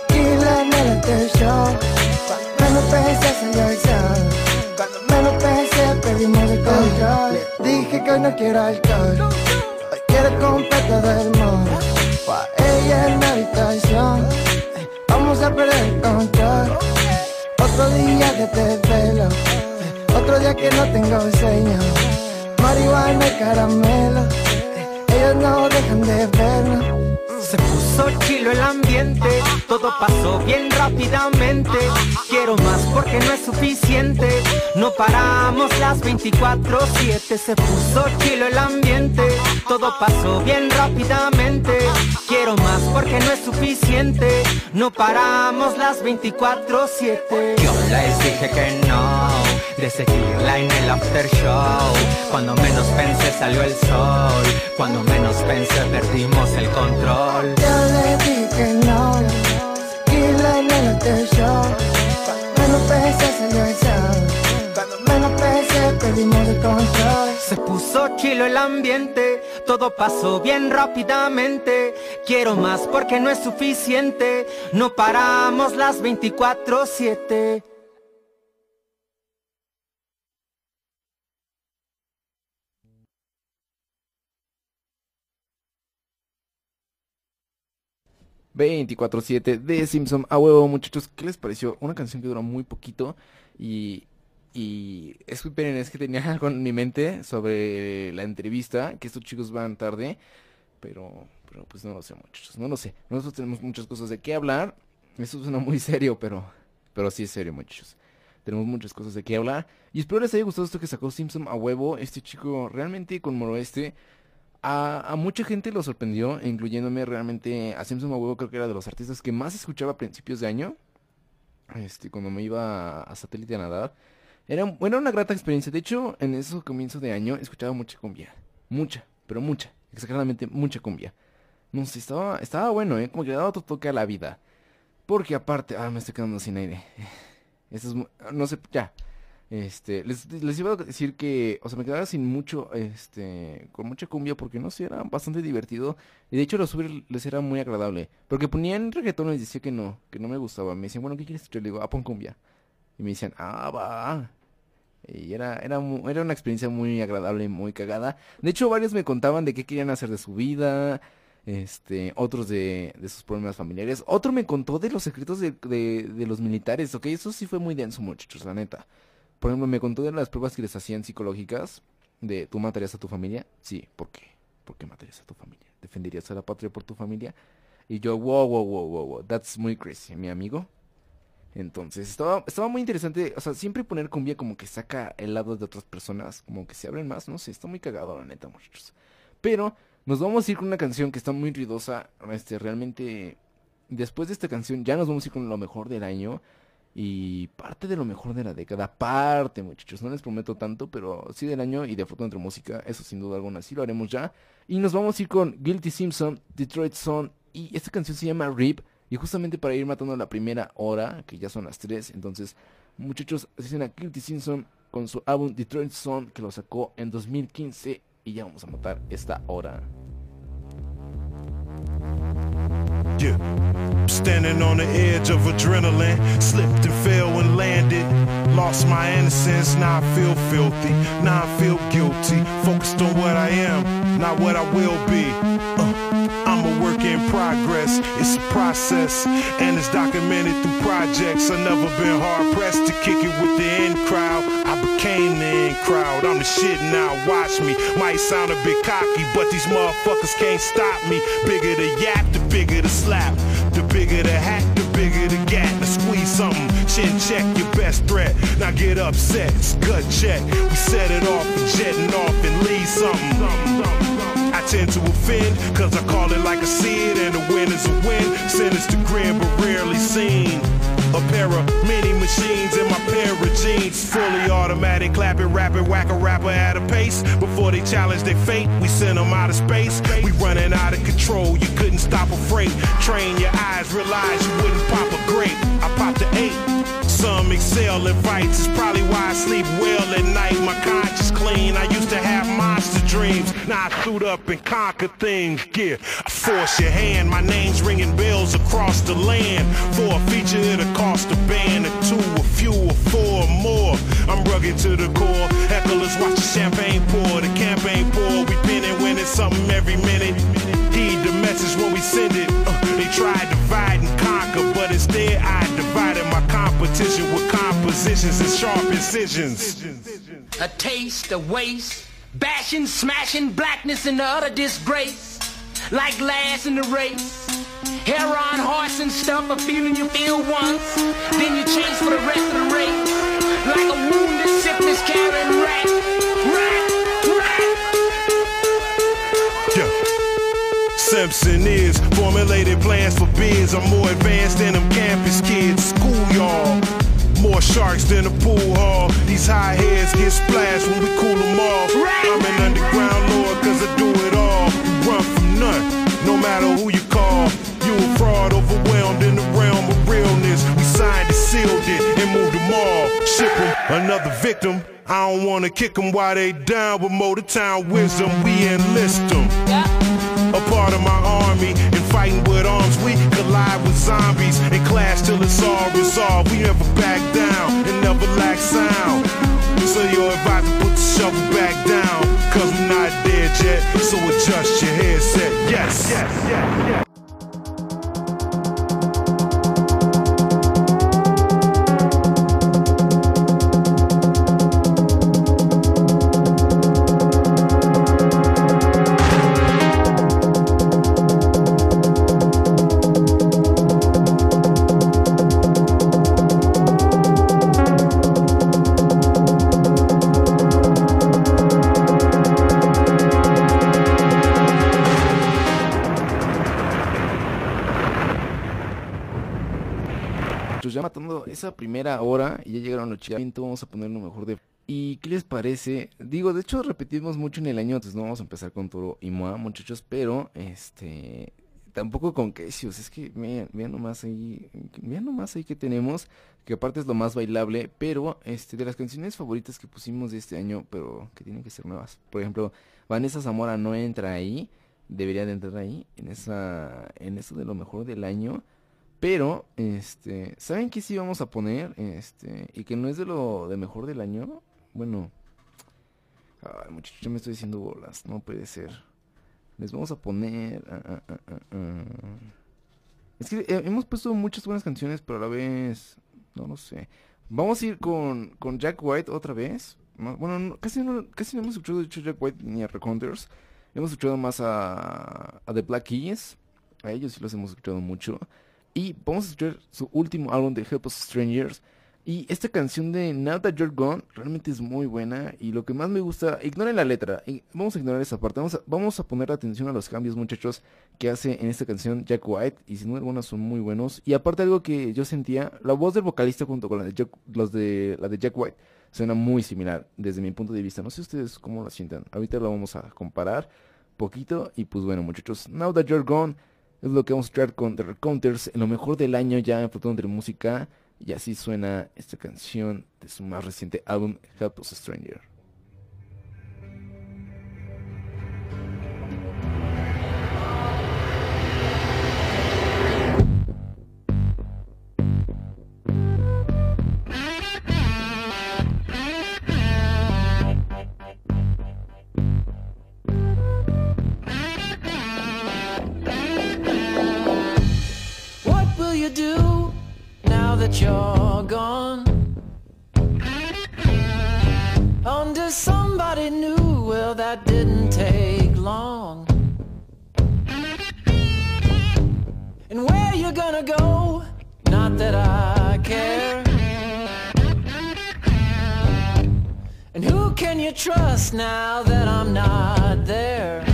seguirla en el after show. Cuando menos pensé salió el sol. Cuando menos pensé perdimos el control. Le dije que hoy no quiero alcohol, hoy quiero comprar todo el mundo. Pa' ella en la habitación, vamos a perder el control. Otro día de desvelo, eh, otro día que no tengo sueño. Marihuana y caramelo, eh, ellos no dejan de vernos. Se puso chilo el ambiente, todo pasó bien rápidamente. Quiero más porque no es suficiente. No paramos las 24-7. Se puso chilo el ambiente, todo pasó bien rápidamente. Quiero más porque no es suficiente. No paramos las 24-7. Yo les dije que no, de seguirla en el after show. Cuando menos pensé salió el sol. Cuando menos pensé perdimos el control. Yo le dije que no, seguirla en el after show. Cuando menos pensé salió el sol. Cuando menos pensé perdimos el control. Se puso chilo el ambiente, todo pasó bien rápidamente. Quiero más porque no es suficiente. No paramos las 24-7. ...24-7 de Simpson. A huevo muchachos... ¿Qué les pareció? Una canción que duró muy poquito... Y... Y... Esperen, es que tenía algo en mi mente... Sobre la entrevista... Que estos chicos van tarde... Pero... Pero pues no lo sé muchachos... No lo sé... Nosotros tenemos muchas cosas de qué hablar... Eso suena muy serio pero... Pero sí es serio muchachos... Tenemos muchas cosas de qué hablar... Y espero les haya gustado esto que sacó Simpson a huevo... Este chico realmente con Moroeste... A, mucha gente lo sorprendió, incluyéndome realmente a Simpson huevo, creo que era de los artistas que más escuchaba a principios de año. Este, cuando me iba a, satélite a nadar. Era, un- era una grata experiencia. De hecho, en esos comienzos de año escuchaba mucha cumbia. Mucha, pero mucha. Exageradamente mucha cumbia. No sé, estaba, estaba bueno, ¿eh? Como que le daba otro toque a la vida. Porque aparte, ah, me estoy quedando sin aire. Eso es, no sé, ya. Este, les, iba a decir que, o sea, me quedaba sin mucho, este, con mucha cumbia porque no sé, era bastante divertido. Y de hecho lo subir les era muy agradable. Porque ponían reggaetón y les decía que no, que no me gustaba. Me decían, bueno, ¿qué quieres escuchar? Le digo, ah, pon cumbia. Y me decían, ah, va. Y era, era, era una experiencia muy agradable y muy cagada. De hecho, varios me contaban de qué querían hacer de su vida. Este, otros de, de sus problemas familiares. Otro me contó de los secretos de, de, de los militares, ¿ok? Eso sí fue muy denso, muchachos, la neta. Por ejemplo, me contó de las pruebas que les hacían psicológicas. De, ¿tú matarías a tu familia? Sí, ¿por qué? ¿Por qué matarías a tu familia? ¿Defenderías a la patria por tu familia? Y yo, wow, wow, wow, wow, wow, that's muy crazy, mi amigo. Entonces, estaba, muy interesante, o sea, siempre poner cumbia como que saca el lado de otras personas, como que se abren más, no sé, está muy cagado la neta, muchachos. Pero nos vamos a ir con una canción que está muy ruidosa, este, realmente, después de esta canción ya nos vamos a ir con lo mejor del año y parte de lo mejor de la década, parte, muchachos, no les prometo tanto, pero sí del año y de Foto entre Música, eso sin duda alguna, sí lo haremos ya. Y nos vamos a ir con Guilty Simpson, Detroit Sun, y esta canción se llama Rip. Y justamente para ir matando la primera hora, que ya son las 3, entonces, muchachos, asisten a Guilty Simpson con su álbum Detroit Sun, que lo sacó en 2015, y ya vamos a matar esta hora. Standing on the edge of adrenaline, slipped and fell and landed. Lost my innocence, now I feel filthy, now I feel guilty. Focused on what I am, not what I will be. Uh, I'm a work in progress, it's a process, and it's documented through projects. I've never been hard pressed to kick it with the in crowd. I became the in crowd, I'm the shit now, watch me. Might sound a bit cocky, but these motherfuckers can't stop me. Bigger the yap, the bigger the slap. The bigger the hat, the bigger the gat. Now squeeze something, chin check your best threat. Now get upset, it's gut check. We set it off and jetting off and leave something. I tend to offend, cause I call it like I see it, and the win is a win. to grin, but rarely seen. A pair of mini machines in my pair of jeans. Fully automatic, clapping, rapping, whack a rapper at a pace. Before they challenge their fate, we send them out of space. We running out of control, you couldn't stop a freight. Train your eyes, realize you wouldn't pop a grape. I popped the eight. Some excel in fights, it's probably why I sleep well at night. My conscience clean, I used to have monster dreams. Now I suit up and conquer things. Yeah, I force your hand, my name's ringing bells across the land. For a feature, it'll cost a band, a two, a few, a four, or more. I'm rugged to the core. Hecklers watch the champagne pour, the campaign pour. We been and winning something every minute. Heed the message when we send it. Uh, they try to divide and conquer, but instead I divided my competition with compositions and sharp incisions. A taste a waste, bashing, smashing blackness into utter disgrace. Like last in the race. Hair on horse and stuff, a feeling you feel once. Then you chase for the rest of the race. Like a wounded, sickness carrying. Rat, rat. Simpson is formulated plans for bids. I'm more advanced than them campus kids. School y'all. More sharks than a pool hall. These high heads get splashed when we cool them off. I'm an underground lord cause I do it all. You run from none, no matter who you call. You a fraud overwhelmed in the realm of realness. We signed it, sealed it, and moved them all. Ship 'em, another victim. I don't wanna kick them while they down with Motortown wisdom. We enlist them a part of my army. And fighting with arms we collide with zombies. And clash till it's all resolved. We never back down and never lack sound. So you're about to put the shovel back down. Cause we're not dead yet. So adjust your headset. Yes. Yes yes yes esa primera hora y ya llegaron los chicos, vamos a poner lo mejor de... ¿Y qué les parece? Digo, de hecho repetimos mucho en el año, entonces no vamos a empezar con Toro y Moa, muchachos, pero este tampoco con Quesios, es que vean, vean nomás ahí, vean nomás ahí que tenemos, que aparte es lo más bailable, pero este de las canciones favoritas que pusimos de este año, pero que tienen que ser nuevas. Por ejemplo, Vanessa Zamora no entra ahí, debería de entrar ahí, en esa, en eso de lo mejor del año. Pero, este, ¿saben qué sí vamos a poner? Este, y que no es de lo de mejor del año. Bueno, ay, muchachos, yo me estoy diciendo bolas, no puede ser. Les vamos a poner. ah, ah, ah. Es que eh, hemos puesto muchas buenas canciones, pero a la vez, no lo sé. Vamos a ir con, con Jack White otra vez. Bueno, no- casi, no, casi no hemos escuchado de hecho Jack White ni a Reconters. Hemos escuchado más a, a The Black Keys. A ellos sí los hemos escuchado mucho. Y vamos a escuchar su último álbum de Help Us Strangers. Y esta canción de Now That You're Gone realmente es muy buena. Y lo que más me gusta, ignoren la letra. vamos a ignorar esa parte. Vamos a, vamos a poner atención a los cambios, muchachos, que hace en esta canción Jack White. Y sin duda alguna son muy buenos. Y aparte algo que yo sentía, la voz del vocalista junto con la de Jack, los de, la de Jack White suena muy similar desde mi punto de vista. No sé ustedes cómo la sientan. Ahorita lo vamos a comparar poquito. Y pues bueno, muchachos, Now That You're Gone es lo que vamos a traer con The Recounters en lo mejor del año ya en de Música. Y así suena esta canción de su más reciente álbum, Help Us Stranger. Do now that you're gone? Under somebody new, well, that didn't take long. And where you gonna go? Not that I care. And who can you trust now that I'm not there?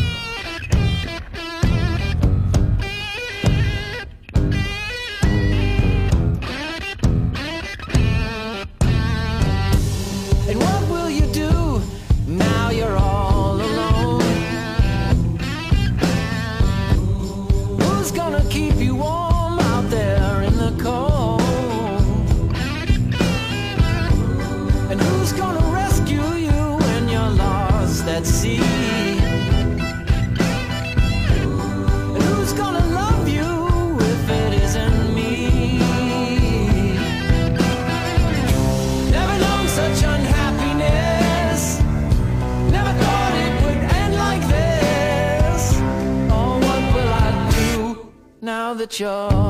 now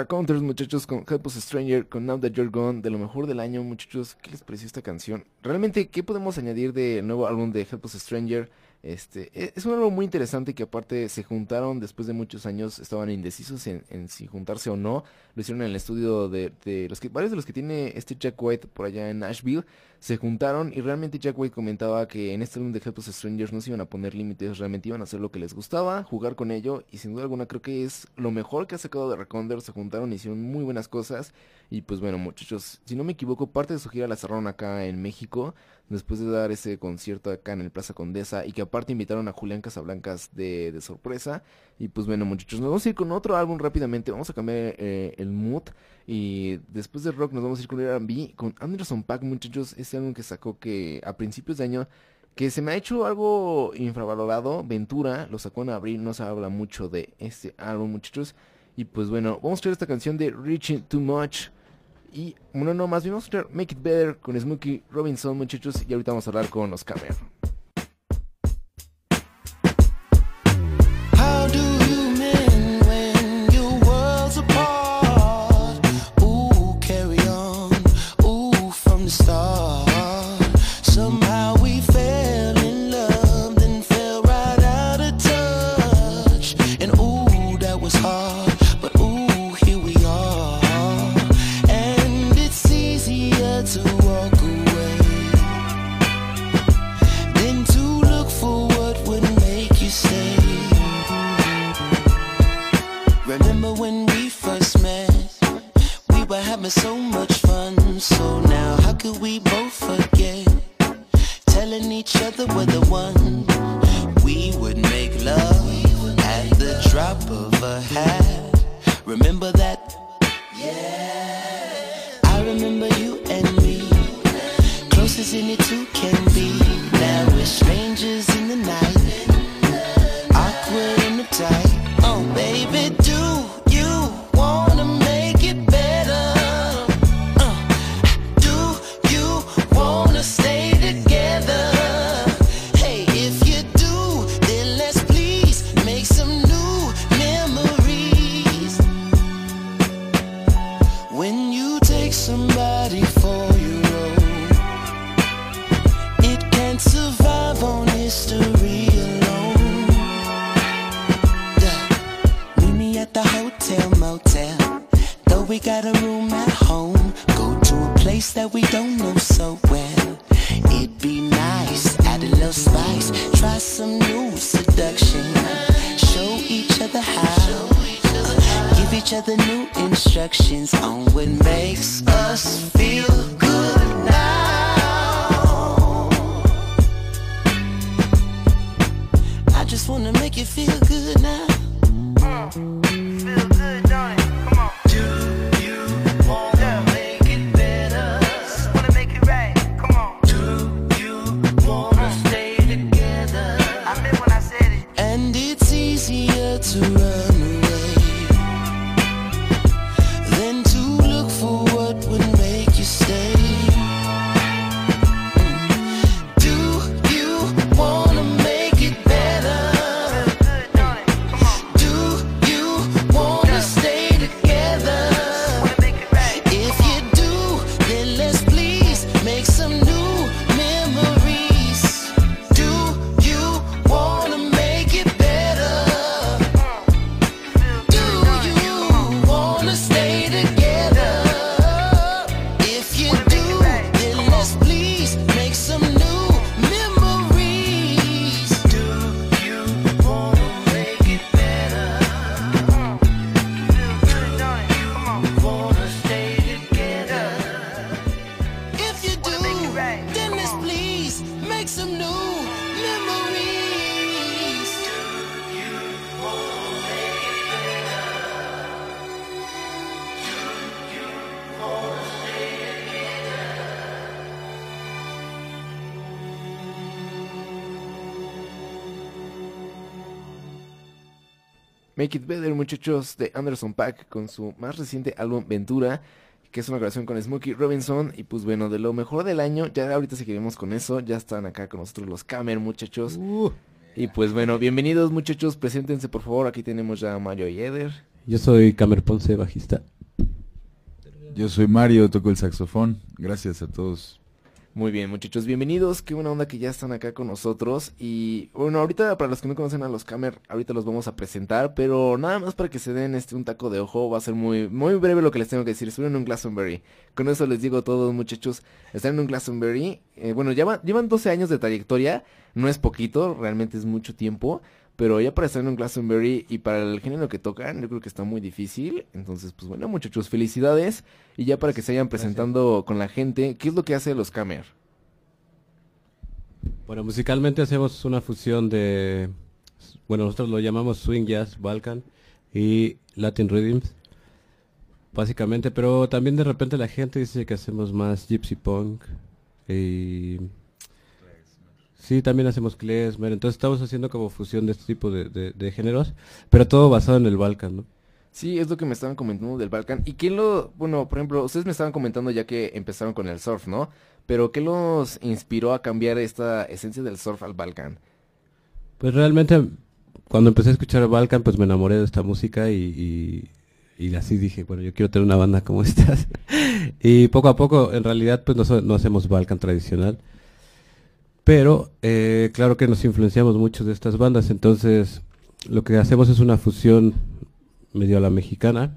The Raconteurs, muchachos, con Helpless Stranger, con Now That You're Gone, de lo mejor del año, muchachos. ¿Qué les pareció esta canción? Realmente, ¿qué podemos añadir del nuevo álbum de Helpless Stranger? Este, e- es un álbum muy interesante que aparte se juntaron después de muchos años, estaban indecisos en, si juntarse o no. Lo hicieron en el estudio de, los que, varios de los que tiene este Jack White por allá en Nashville, se juntaron y realmente Jack White comentaba que en este álbum de Helpless Strangers no se iban a poner límites, realmente iban a hacer lo que les gustaba, jugar con ello y sin duda alguna creo que es lo mejor que ha sacado de Reconder, se juntaron, hicieron muy buenas cosas y pues bueno muchachos, si no me equivoco parte de su gira la cerraron acá en México después de dar ese concierto acá en el Plaza Condesa y que aparte invitaron a Julián Casablancas de, de sorpresa. Y pues bueno muchachos, nos vamos a ir con otro álbum rápidamente, vamos a cambiar eh, el mood. Y después de rock nos vamos a ir con R&B, con Anderson Paak muchachos, este álbum que sacó que a principios de año que se me ha hecho algo infravalorado, Ventura, lo sacó en abril, no se habla mucho de este álbum muchachos. Y pues bueno, vamos a escuchar esta canción de Reaching Too Much y bueno, no, más escuchar Make It Better con Smokey Robinson muchachos y ahorita vamos a hablar con Oscar Mer. Make It Better, muchachos, de Anderson Pack con su más reciente álbum Ventura, que es una grabación con Smokey Robinson. Y pues bueno, de lo mejor del año, ya ahorita seguiremos con eso. Ya están acá con nosotros los Camer, muchachos. Y pues bueno, bienvenidos, muchachos. Preséntense, por favor. Aquí tenemos ya a Mario y Eder. Yo soy Camer Ponce, bajista. Yo soy Mario, toco el saxofón. Gracias a todos. Muy bien, muchachos, bienvenidos. Qué buena onda que ya están acá con nosotros. Y bueno, ahorita para los que no conocen a los Camer, ahorita los vamos a presentar, pero nada más para que se den este un taco de ojo, va a ser muy muy breve lo que les tengo que decir. Estuvieron en un Glastonbury. Con eso les digo a todos, muchachos, están en un Glastonbury. Eh, bueno, llevan, llevan 12 años de trayectoria, no es poquito, realmente es mucho tiempo. Pero ya para estar en un Glastonbury y para el género que tocan, yo creo que está muy difícil. Entonces, pues bueno, muchachos, felicidades. Y ya para que se vayan presentando con la gente, ¿qué es lo que hace los Camer? Bueno, musicalmente hacemos una fusión de, bueno, nosotros lo llamamos swing jazz, Balkan y Latin rhythms, básicamente, pero también de repente la gente dice que hacemos más gypsy punk y sí, también hacemos klezmer, entonces estamos haciendo como fusión de este tipo de, de- de géneros, pero todo basado en el Balkan, ¿no? Sí, es lo que me estaban comentando del Balkan. ¿Y quién lo, bueno, por ejemplo, ustedes me estaban comentando ya que empezaron con el surf, ¿no? Pero ¿qué los inspiró a cambiar esta esencia del surf al Balkan? Pues realmente cuando empecé a escuchar Balkan, pues me enamoré de esta música y, y, y así dije, bueno, yo quiero tener una banda como estas. y poco a poco, en realidad, pues no, no hacemos Balkan tradicional. Pero eh, claro que nos influenciamos mucho de estas bandas, entonces lo que hacemos es una fusión medio a la mexicana,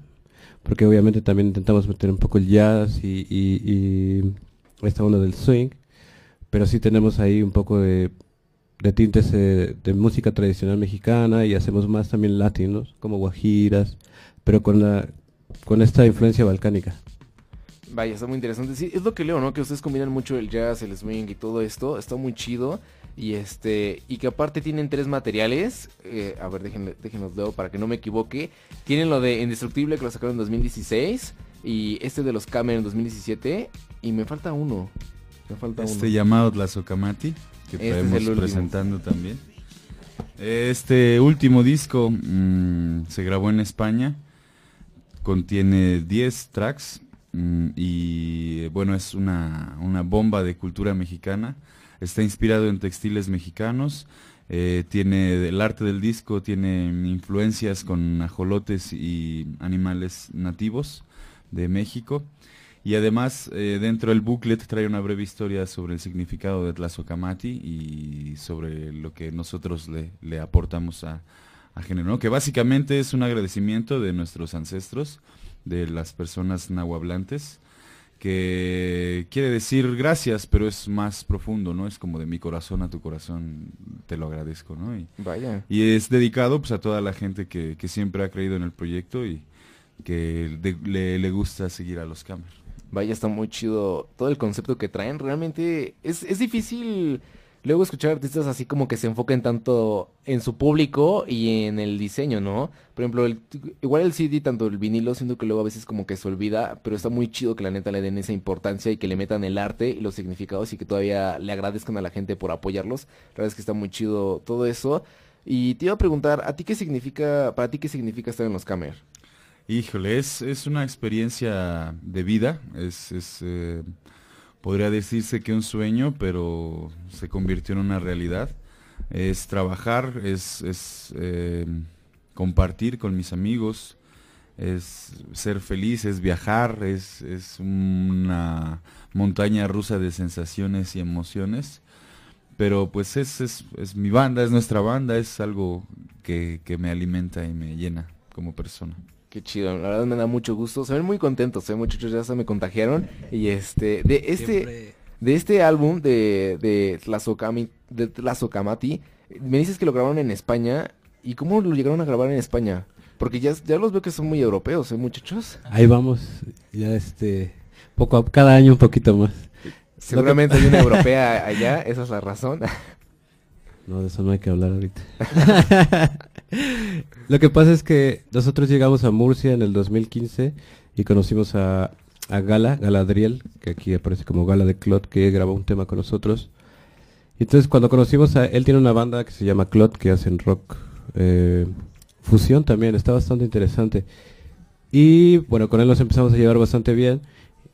porque obviamente también intentamos meter un poco el jazz y, y, y esta onda del swing, pero sí tenemos ahí un poco de, de tintes eh, de música tradicional mexicana y hacemos más también latinos, como guajiras, pero con la con esta influencia balcánica. Vaya, está muy interesante. Sí, es lo que leo, ¿no? Que ustedes combinan mucho el jazz, el swing y todo esto. Está muy chido. Y este, y que aparte tienen tres materiales. eh, a ver, déjenle, déjenos leo para que no me equivoque. Tienen lo de Indestructible que lo sacaron en 2016. Y este de los Cameron en 2017. Y me falta uno. Me falta Este uno. llamado Tlazocamati, que Este presentando también. Este último disco mm, se grabó en España, contiene 10 tracks y bueno, es una, una bomba de cultura mexicana. Está inspirado en textiles mexicanos, eh, tiene el arte del disco, tiene influencias con ajolotes y animales nativos de México. Y además, eh, dentro del booklet trae una breve historia sobre el significado de Tlazocamati y sobre lo que nosotros le, le aportamos a, a género. Que básicamente es un agradecimiento de nuestros ancestros, de las personas nahuablantes, que quiere decir gracias, pero es más profundo, ¿no? Es como de mi corazón a tu corazón, te lo agradezco, ¿no? Y, Vaya. y es dedicado pues a toda la gente que, que siempre ha creído en el proyecto y que de- le, le gusta seguir a los Camer. Vaya, está muy chido todo el concepto que traen. Realmente es, es difícil luego escuchar artistas así como que se enfoquen tanto en su público y en el diseño, ¿no? Por ejemplo, el- igual el CD, tanto el vinilo, siento que luego a veces como que se olvida, pero está muy chido que la neta le den esa importancia y que le metan el arte y los significados y que todavía le agradezcan a la gente por apoyarlos. La verdad es que está muy chido todo eso. Y te iba a preguntar, ¿a ti qué significa, para ti qué significa estar en los Camer? Híjole, es, es una experiencia de vida, es, es, eh, podría decirse que un sueño, pero se convirtió en una realidad. Es trabajar, es, eh, compartir con mis amigos, es ser feliz, es viajar, es, es una montaña rusa de sensaciones y emociones. Pero pues es, es, es mi banda, es nuestra banda, es algo que, que me alimenta y me llena como persona. Qué chido, la verdad me da mucho gusto. Se ven muy contentos, ¿eh? muchachos, ya se me contagiaron. Y este, de este, Siempre. de este álbum de, de, Tlazocami- de Tlazocamati, me dices que lo grabaron en España. ¿Y cómo lo llegaron a grabar en España? Porque ya, ya los veo que son muy europeos, ¿eh, muchachos? Ahí vamos, ya este, poco a, cada año un poquito más. Seguramente hay una europea allá, esa es la razón. No, de eso no hay que hablar ahorita. Lo que pasa es que nosotros llegamos a Murcia en el 2015 y conocimos a, Gala, Galadriel, que aquí aparece como Gala de Clot, que grabó un tema con nosotros. Entonces cuando conocimos a él tiene una banda que se llama Clot, que hacen rock eh, fusión también, está bastante interesante. Y bueno, con él nos empezamos a llevar bastante bien.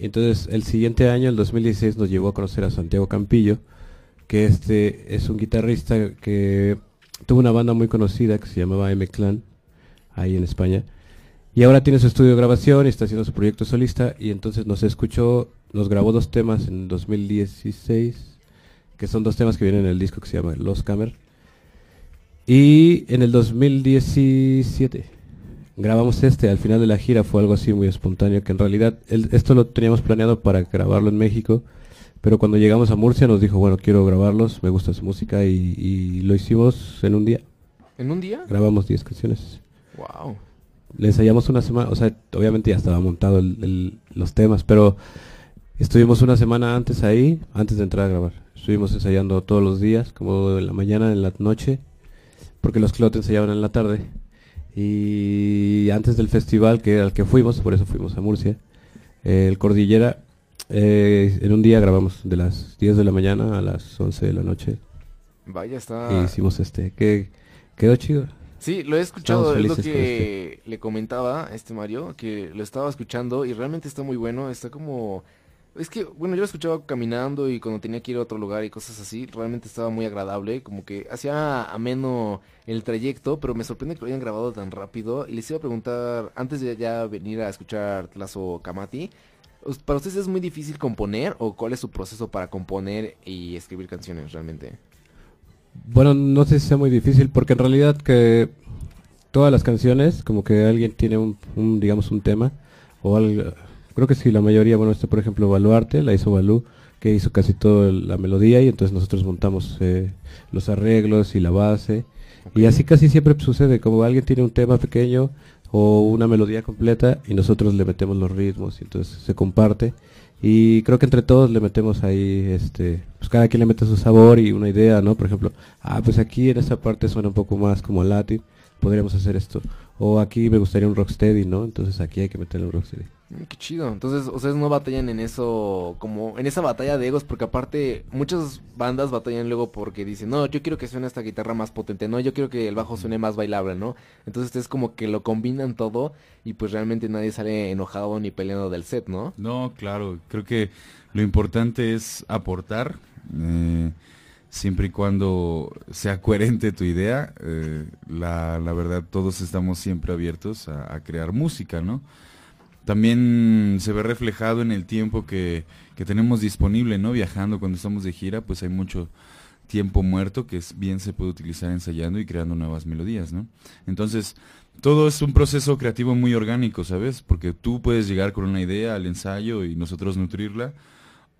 Entonces el siguiente año, el 2016, nos llevó a conocer a Santiago Campillo, que este es un guitarrista que tuvo una banda muy conocida que se llamaba M-Clan, ahí en España. Y ahora tiene su estudio de grabación y está haciendo su proyecto solista. Y entonces nos escuchó, nos grabó dos temas en 2016, que son dos temas que vienen en el disco que se llama Los Camer. Y en el 2017 grabamos este, al final de la gira fue algo así muy espontáneo, que en realidad el- esto lo teníamos planeado para grabarlo en México, pero cuando llegamos a Murcia nos dijo, bueno, quiero grabarlos, me gusta su música y, y lo hicimos en un día. ¿En un día? Grabamos 10 canciones. Wow. Le ensayamos una semana, o sea, obviamente ya estaba montado el- el- los temas, pero estuvimos una semana antes ahí, antes de entrar a grabar. Estuvimos ensayando todos los días, como en la mañana, en la noche, porque los clotes ensayaban en la tarde. Y antes del festival que al que fuimos, por eso fuimos a Murcia, el Cordillera, eh, en un día grabamos de las 10 de la mañana a las 11 de la noche. Vaya, Y está... hicimos este, que quedó chido. Sí, lo he escuchado, es lo que le comentaba a este Mario, que lo estaba escuchando y realmente está muy bueno, está como... Es que, bueno, yo lo escuchaba caminando y cuando tenía que ir a otro lugar y cosas así, realmente estaba muy agradable, como que hacía ameno el trayecto, pero me sorprende que lo hayan grabado tan rápido. Y les iba a preguntar, antes de ya venir a escuchar Tlazo Kamati, ¿us- ¿para ustedes es muy difícil componer o cuál es su proceso para componer y escribir canciones realmente? Bueno, no sé si sea muy difícil porque en realidad que todas las canciones, como que alguien tiene un, un, digamos, un tema o algo, creo que sí, la mayoría, bueno, este por ejemplo Baluarte, la hizo Balú, que hizo casi toda la melodía y entonces nosotros montamos eh, los arreglos y la base y así casi siempre sucede, como alguien tiene un tema pequeño o una melodía completa y nosotros le metemos los ritmos y entonces se comparte Y creo que entre todos le metemos ahí, este, pues cada quien le mete su sabor y una idea, ¿no? Por ejemplo, ah, pues aquí en esta parte suena un poco más como latin, podríamos hacer esto. O aquí me gustaría un rocksteady, ¿no? Entonces aquí hay que meterle un rocksteady. Mm, Qué chido. Entonces, ustedes no batallan en eso, como en esa batalla de egos, porque aparte muchas bandas batallan luego porque dicen, no, yo quiero que suene esta guitarra más potente, no, yo quiero que el bajo suene más bailable, ¿no? Entonces es como que lo combinan todo y pues realmente nadie sale enojado ni peleando del set, ¿no? No, claro, creo que lo importante es aportar, eh, siempre y cuando sea coherente tu idea, eh, la, la verdad todos estamos siempre abiertos a, a crear música, ¿no? También se ve reflejado en el tiempo que, que tenemos disponible, ¿no? Viajando cuando estamos de gira, pues hay mucho tiempo muerto que es, bien se puede utilizar ensayando y creando nuevas melodías, ¿no? Entonces, todo es un proceso creativo muy orgánico, ¿sabes? Porque tú puedes llegar con una idea al ensayo y nosotros nutrirla,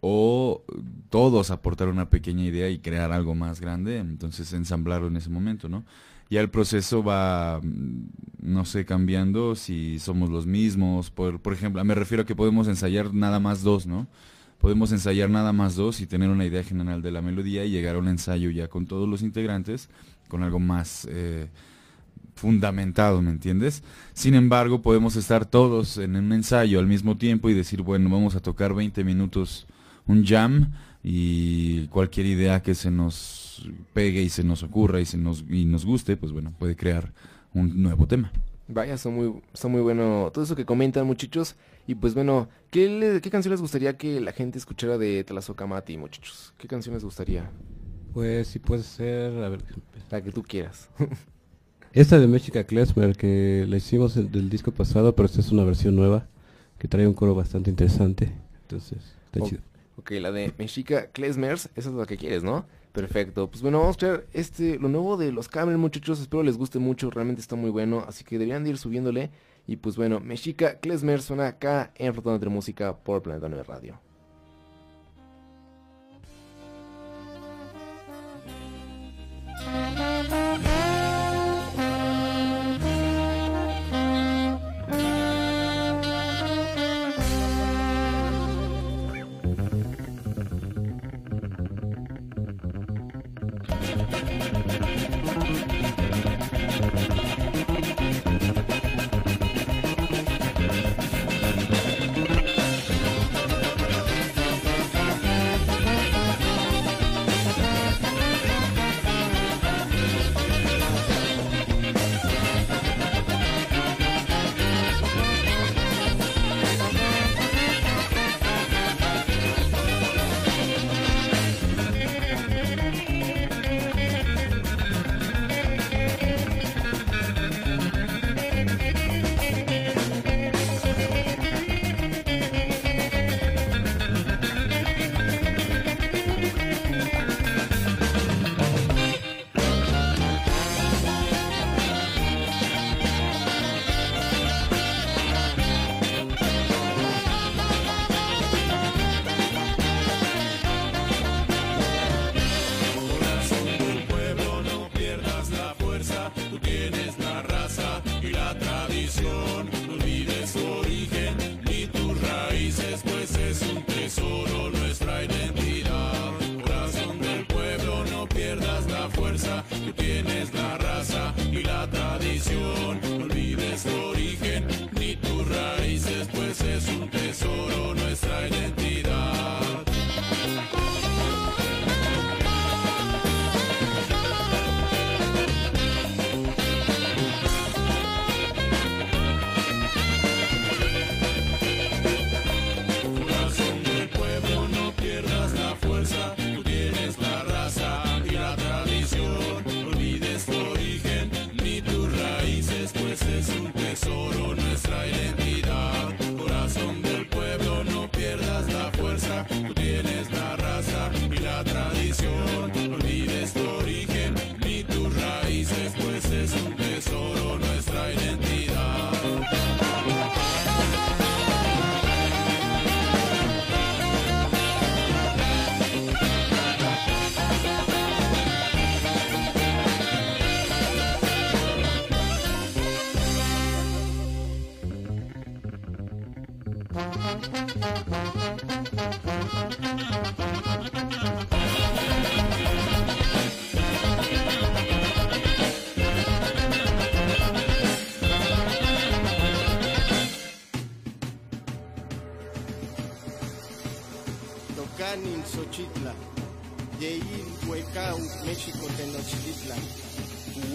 o todos aportar una pequeña idea y crear algo más grande, entonces ensamblarlo en ese momento, ¿no? Ya el proceso va, mm, no sé, cambiando si somos los mismos, por, por ejemplo, me refiero a que podemos ensayar nada más dos, ¿no? Podemos ensayar nada más dos y tener una idea general de la melodía y llegar a un ensayo ya con todos los integrantes, con algo más eh, fundamentado, ¿me entiendes? Sin embargo, podemos estar todos en un ensayo al mismo tiempo y decir, bueno, vamos a tocar 20 minutos un jam y cualquier idea que se nos pegue y se nos ocurra y se nos y nos guste, pues bueno, puede crear un nuevo tema. Vaya, está muy, está muy bueno todo eso que comentan muchachos. Y pues bueno, ¿qué, le- ¿qué canción les gustaría que la gente escuchara de Tlazokamati, muchachos? ¿Qué canción les gustaría? Pues si puede ser, a ver, La que tú quieras. Esta de Mexica Klezmer que la hicimos del disco pasado, pero esta es una versión nueva que trae un coro bastante interesante. Entonces, está O- chido. Ok, la de Mexica Klezmers, esa es la que quieres, ¿no? Perfecto. Pues bueno, vamos a ver este, lo nuevo de los Camel, muchachos. Espero les guste mucho, realmente está muy bueno. Así que deberían de ir subiéndole. Y pues bueno, Mexica Klezmer suena acá en Rotando entre Música por Planeta 9 Radio.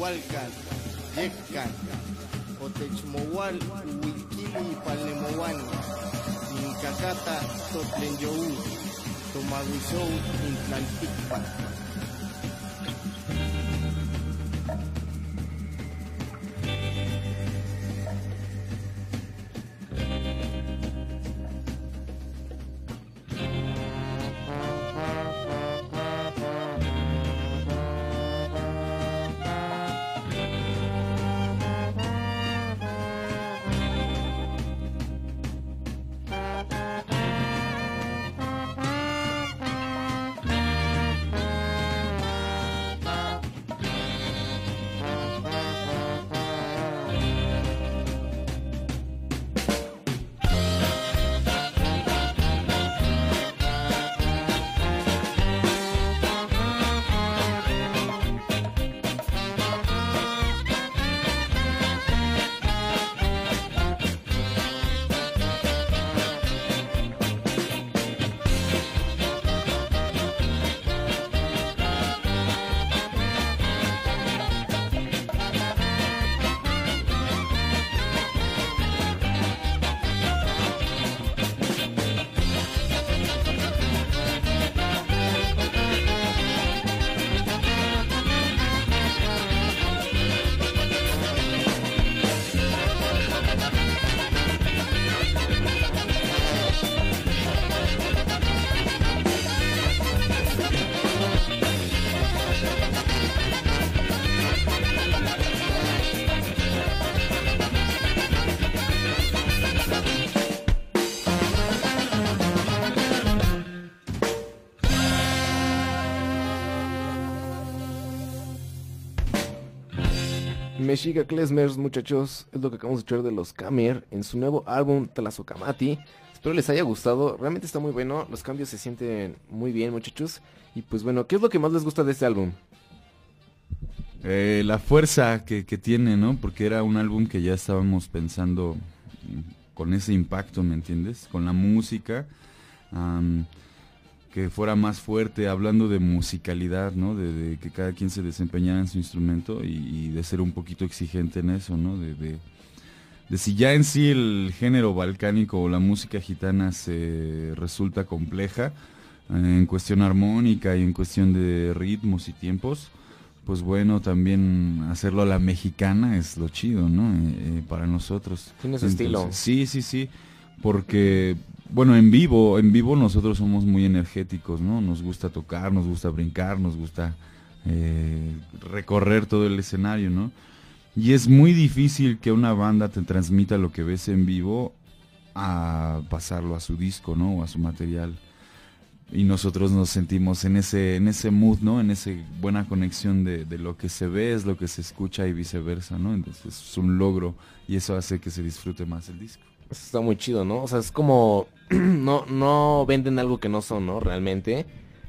Hualcan, Yeccan, Otechmohual, Huilquili, Palnemohuan, Incacata, Totlenyou, Tomaguizou, Mexica Klezmers, muchachos, es lo que acabamos de escuchar de los Kamer en su nuevo álbum Tlazokamati. Espero les haya gustado, realmente está muy bueno, los cambios se sienten muy bien, muchachos. Y pues bueno, ¿qué es lo que más les gusta de este álbum? Eh, la fuerza que, que tiene, ¿no? Porque era un álbum que ya estábamos pensando mm, con ese impacto, ¿me entiendes? Con la música, que fuera más fuerte, hablando de musicalidad, ¿no? De, de que cada quien se desempeñara en su instrumento y, y de ser un poquito exigente en eso, ¿no? De, de, de si ya en sí el género balcánico o la música gitana se resulta compleja eh, en cuestión armónica y en cuestión de ritmos y tiempos, pues bueno, también hacerlo a la mexicana es lo chido, ¿no? Eh, eh, para nosotros. Tiene su estilo. Sí, sí, sí, porque, bueno, en vivo, en vivo nosotros somos muy energéticos, ¿no? Nos gusta tocar, nos gusta brincar, nos gusta eh, recorrer todo el escenario, ¿no? Y es muy difícil que una banda te transmita lo que ves en vivo a pasarlo a su disco, ¿no? O a su material y nosotros nos sentimos en ese en ese mood no en esa buena conexión de, de, lo que se ve es lo que se escucha y viceversa no entonces es un logro y eso hace que se disfrute más el disco Está muy chido no o sea es como no no venden algo que no son no realmente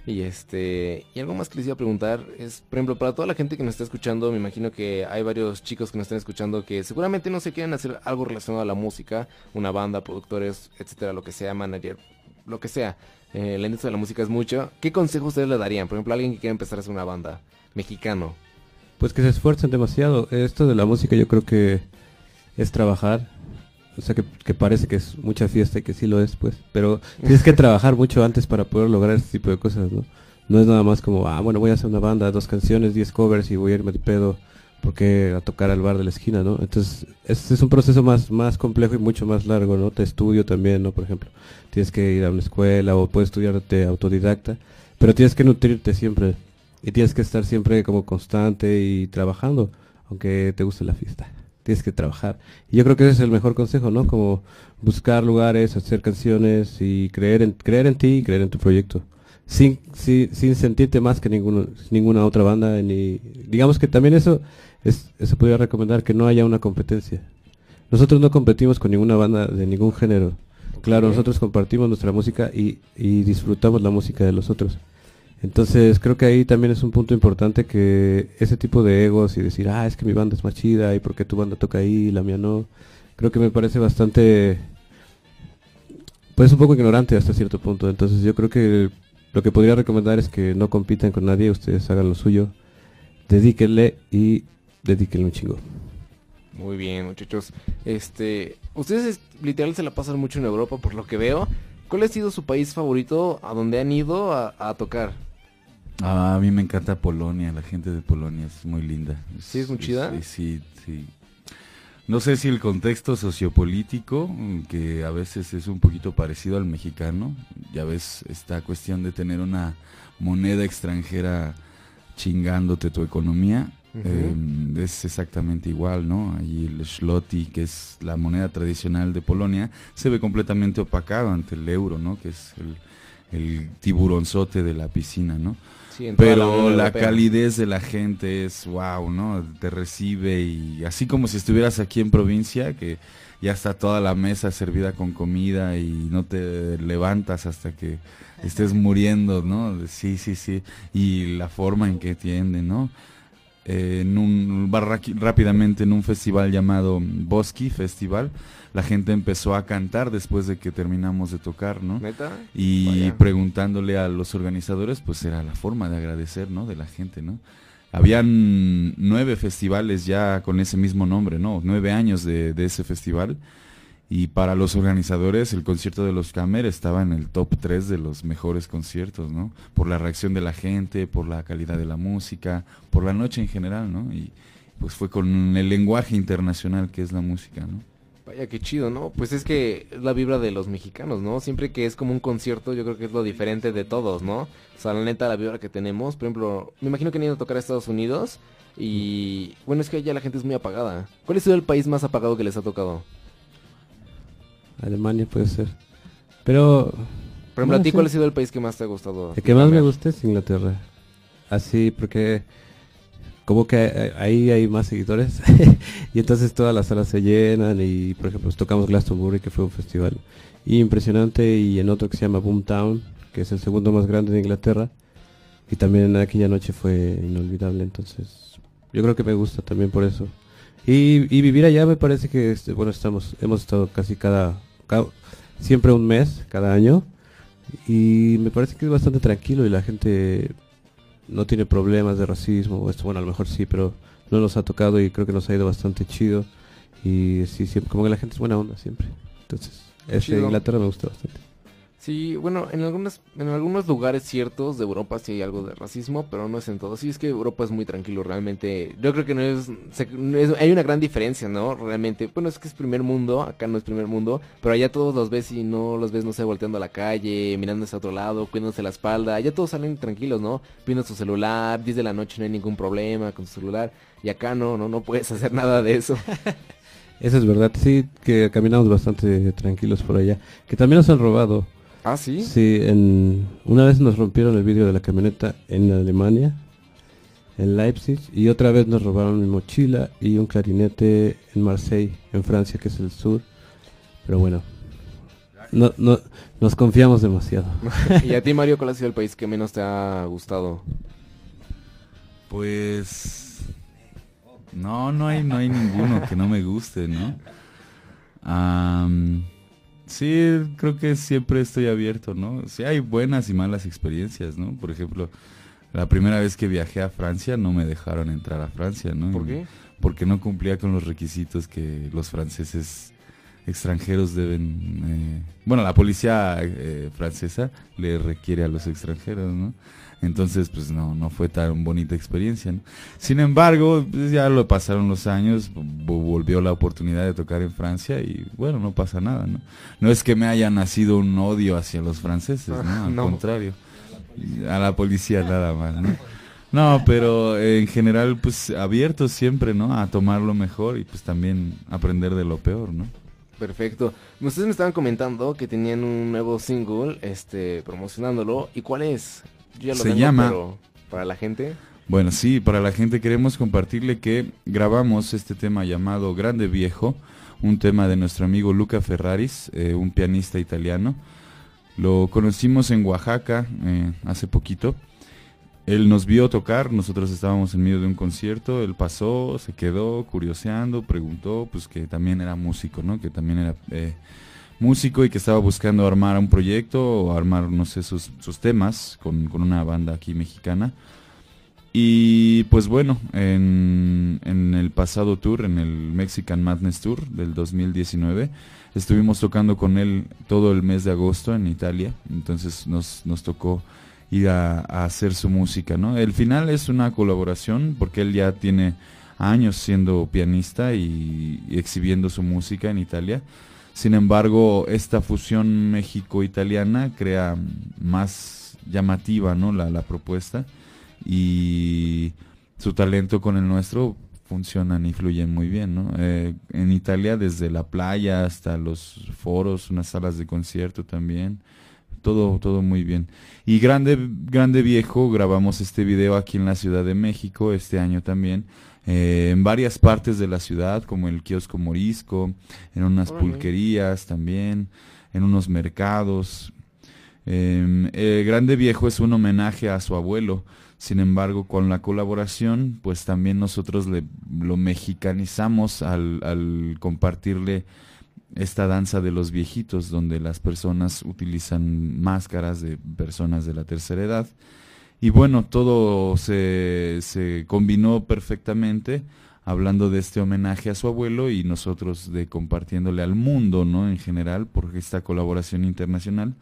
y este y algo más que les iba a preguntar es por ejemplo para toda la gente que nos está escuchando me imagino que hay varios chicos que nos están escuchando que seguramente no se quieren hacer algo relacionado a la música una banda productores etcétera lo que sea manager lo que sea eh, la industria de la música es mucho. ¿Qué consejo ustedes le darían? Por ejemplo, a alguien que quiere empezar a hacer una banda mexicano. Pues que se esfuercen demasiado. Esto de la música yo creo que es trabajar. O sea, que, parece que es mucha fiesta y que sí lo es, pues. Pero tienes que trabajar mucho antes para poder lograr este tipo de cosas, ¿no? No es nada más como, ah, bueno, voy a hacer una banda, dos canciones, diez covers y voy a irme de pedo porque a tocar al bar de la esquina, ¿no? Entonces, este es un proceso más, más complejo y mucho más largo, ¿no? Te estudio también, ¿no? Por ejemplo, tienes que ir a una escuela o puedes estudiarte autodidacta, pero tienes que nutrirte siempre y tienes que estar siempre como constante y trabajando, aunque te guste la fiesta. Tienes que trabajar. Y yo creo que ese es el mejor consejo, ¿no? Como buscar lugares, hacer canciones y creer en, creer en ti y creer en tu proyecto. Sin, sin, sin sentirte más que ninguno, ninguna otra banda ni digamos que también eso es, eso podría recomendar que no haya una competencia. Nosotros no competimos con ninguna banda de ningún género. Claro nosotros compartimos nuestra música y, y disfrutamos la música de los otros entonces creo que ahí también es un punto importante que ese tipo de egos y decir ah es que mi banda es más chida y por qué tu banda toca ahí y la mía no creo que me parece bastante pues un poco ignorante hasta cierto punto entonces yo creo que lo que podría recomendar es que no compitan con nadie, ustedes hagan lo suyo, dedíquenle y dedíquenle un chingo. Muy bien, muchachos. Este, ustedes es- literal se la pasan mucho en Europa por lo que veo. ¿Cuál ha sido su país favorito a donde han ido a, a tocar? Ah, a mí me encanta Polonia, la gente de Polonia es muy linda. ¿Sí es muy chida? sí, sí. No sé si el contexto sociopolítico, que a veces es un poquito parecido al mexicano, ya ves esta cuestión de tener una moneda extranjera chingándote tu economía, eh, es exactamente igual, ¿no? Ahí el zloty, que es la moneda tradicional de Polonia, se ve completamente opacado ante el euro, ¿no? Que es el, el tiburonzote de la piscina, ¿no? Sí, la Pero la, Europea. calidez de la gente es wow, ¿no? Te recibe y así como si estuvieras aquí en provincia, que ya está toda la mesa servida con comida y no te levantas hasta que estés muriendo, ¿no? Sí, sí, sí. Y la forma en que atienden, ¿no? Eh, en un rápidamente en un festival llamado Bosky Festival, la gente empezó a cantar después de que terminamos de tocar, ¿no? ¿Neta? Y Vaya. preguntándole a los organizadores, pues era la forma de agradecer, ¿no? De la gente, ¿no? Habían nueve festivales ya con ese mismo nombre, ¿no? Nueve años de, de ese festival. Y para los organizadores, el concierto de los Camer estaba en el top 3 de los mejores conciertos, ¿no? Por la reacción de la gente, por la calidad de la música, por la noche en general, ¿no? Y pues fue con el lenguaje internacional que es la música, ¿no? Vaya, qué chido, ¿no? Pues es que es la vibra de los mexicanos, ¿no? Siempre que es como un concierto, yo creo que es lo diferente de todos, ¿no? O sea, la neta, la vibra que tenemos, por ejemplo, me imagino que han ido a tocar a Estados Unidos y, bueno, es que allá la gente es muy apagada. ¿Cuál ha sido el país más apagado que les ha tocado? Alemania puede ser. Pero... Por ejemplo, a ti. ¿cuál ha sido el país que más te ha gustado? El que más me gusta es Inglaterra. Así, porque como que ahí hay más seguidores y entonces todas las salas se llenan y por ejemplo tocamos Glastonbury que fue un festival impresionante y en otro que se llama Boomtown que es el segundo más grande de Inglaterra y también aquella noche fue inolvidable entonces yo creo que me gusta también por eso y, y vivir allá me parece que este, bueno estamos hemos estado casi cada- siempre un mes cada año. Y me parece que es bastante tranquilo y la gente no tiene problemas de racismo esto. Bueno a lo mejor sí pero no nos ha tocado y creo que nos ha ido bastante chido. Y sí siempre como que la gente es buena onda siempre. Entonces ese Chido. Inglaterra me gusta bastante Sí, bueno, en algunas, en algunos lugares ciertos de Europa sí hay algo de racismo, pero no es en todos. Sí, es que Europa es muy tranquilo, realmente. Yo creo que no es, hay una gran diferencia, ¿no? Realmente. Bueno, es que es primer mundo, acá no es primer mundo, pero allá todos los ves y no los ves, no sé, volteando a la calle, mirando hacia otro lado, cuidándose la espalda. Allá todos salen tranquilos, ¿no? Viendo su celular, 10 de la noche no hay ningún problema con su celular. Y acá no, no, no puedes hacer nada de eso. eso es verdad sí que caminamos bastante tranquilos por allá que también nos han robado ah sí sí en una vez nos rompieron el vidrio de la camioneta en Alemania en Leipzig y otra vez nos robaron mi mochila y un clarinete en Marseille en Francia que es el sur pero bueno no, no, nos confiamos demasiado y a ti, Mario, ¿cuál ha sido el país que menos te ha gustado? Pues no, no hay, no hay ninguno que no me guste, ¿no? Am, sí, creo que siempre estoy abierto, ¿no? Sí hay buenas y malas experiencias, ¿no? Por ejemplo, la primera vez que viajé a Francia no me dejaron entrar a Francia, ¿no? ¿Por qué? Porque no cumplía con los requisitos que los franceses extranjeros deben... eh, bueno, la policía eh, francesa le requiere a los extranjeros, ¿no? Entonces, pues no, no fue tan bonita experiencia, ¿no? Sin embargo, pues, ya lo pasaron los años, vo- volvió la oportunidad de tocar en Francia y bueno, no pasa nada, ¿no? No es que me haya nacido un odio hacia los franceses, ¿no? Al No. contrario. A la policía nada más, ¿no? No, pero en general, pues abiertos siempre, ¿no? A tomar lo mejor y pues también aprender de lo peor, ¿no? Perfecto. Ustedes me estaban comentando que tenían un nuevo single, este, promocionándolo. ¿Y cuál es? Yo ya lo Se tengo, llama- pero para la gente. Bueno, sí, para la gente queremos compartirle que grabamos este tema llamado Grande Viejo, un tema de nuestro amigo Luca Ferraris, eh, un pianista italiano. Lo conocimos en Oaxaca eh, hace poquito. Él nos vio tocar, nosotros estábamos en medio de un concierto, él pasó, se quedó curioseando, preguntó, pues que también era músico, ¿no? Que también era eh, músico y que estaba buscando armar un proyecto o armar, no sé, sus, sus temas con, con una banda aquí mexicana. Y pues bueno, en, en el pasado tour, en el Mexican Madness Tour del 2019, estuvimos tocando con él todo el mes de agosto en Italia, entonces nos, nos tocó ir a, hacer su música, ¿no? El final es una colaboración porque él ya tiene años siendo pianista y exhibiendo su música en Italia. Sin embargo, esta fusión México-italiana crea más llamativa, ¿no? La, la propuesta y su talento con el nuestro funcionan y fluyen muy bien, ¿no? Eh, en Italia desde la playa hasta los foros, unas salas de concierto también, todo todo muy bien. Y grande grande viejo grabamos este video aquí en la Ciudad de México este año también. Eh, en varias partes de la ciudad, como el kiosco Morisco, en unas pulquerías también, en unos mercados. Eh, eh, Grande Viejo es un homenaje a su abuelo. Sin embargo, con la colaboración, pues también nosotros le, lo mexicanizamos al, al compartirle esta danza de los viejitos, donde las personas utilizan máscaras de personas de la tercera edad. Y bueno, todo se, se combinó perfectamente, hablando de este homenaje a su abuelo y nosotros de compartiéndole al mundo, ¿no? En general, por esta colaboración internacional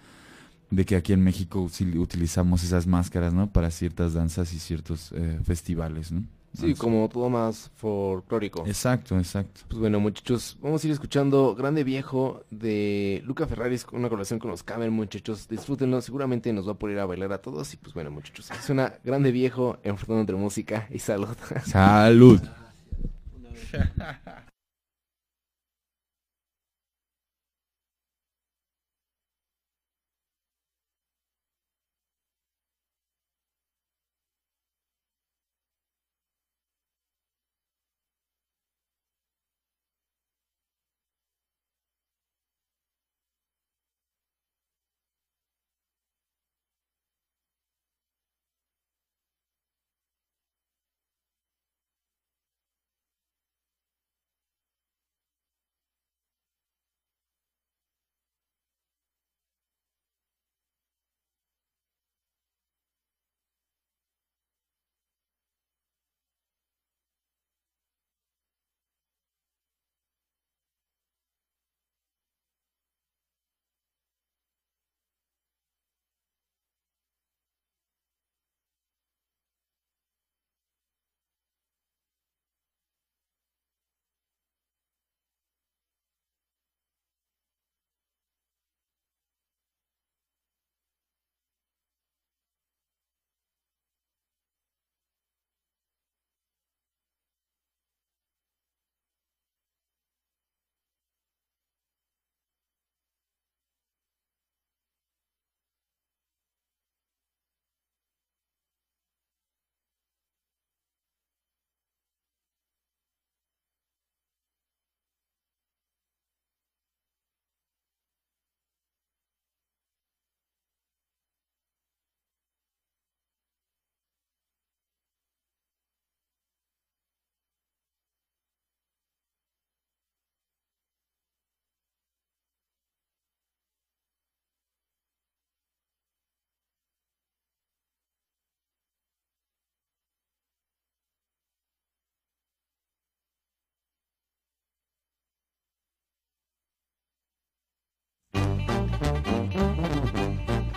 de que aquí en México utilizamos esas máscaras, ¿no? Para ciertas danzas y ciertos eh, festivales, ¿no? Sí, como todo más folclórico. Exacto, exacto. Pues bueno, muchachos, vamos a ir escuchando Grande Viejo de Luca Ferraris con una colaboración con los Camel, muchachos. Disfrútenlo, seguramente nos va a poner a bailar a todos. Y pues bueno, muchachos, es una Grande Viejo enfrentando entre música y salud. Salud.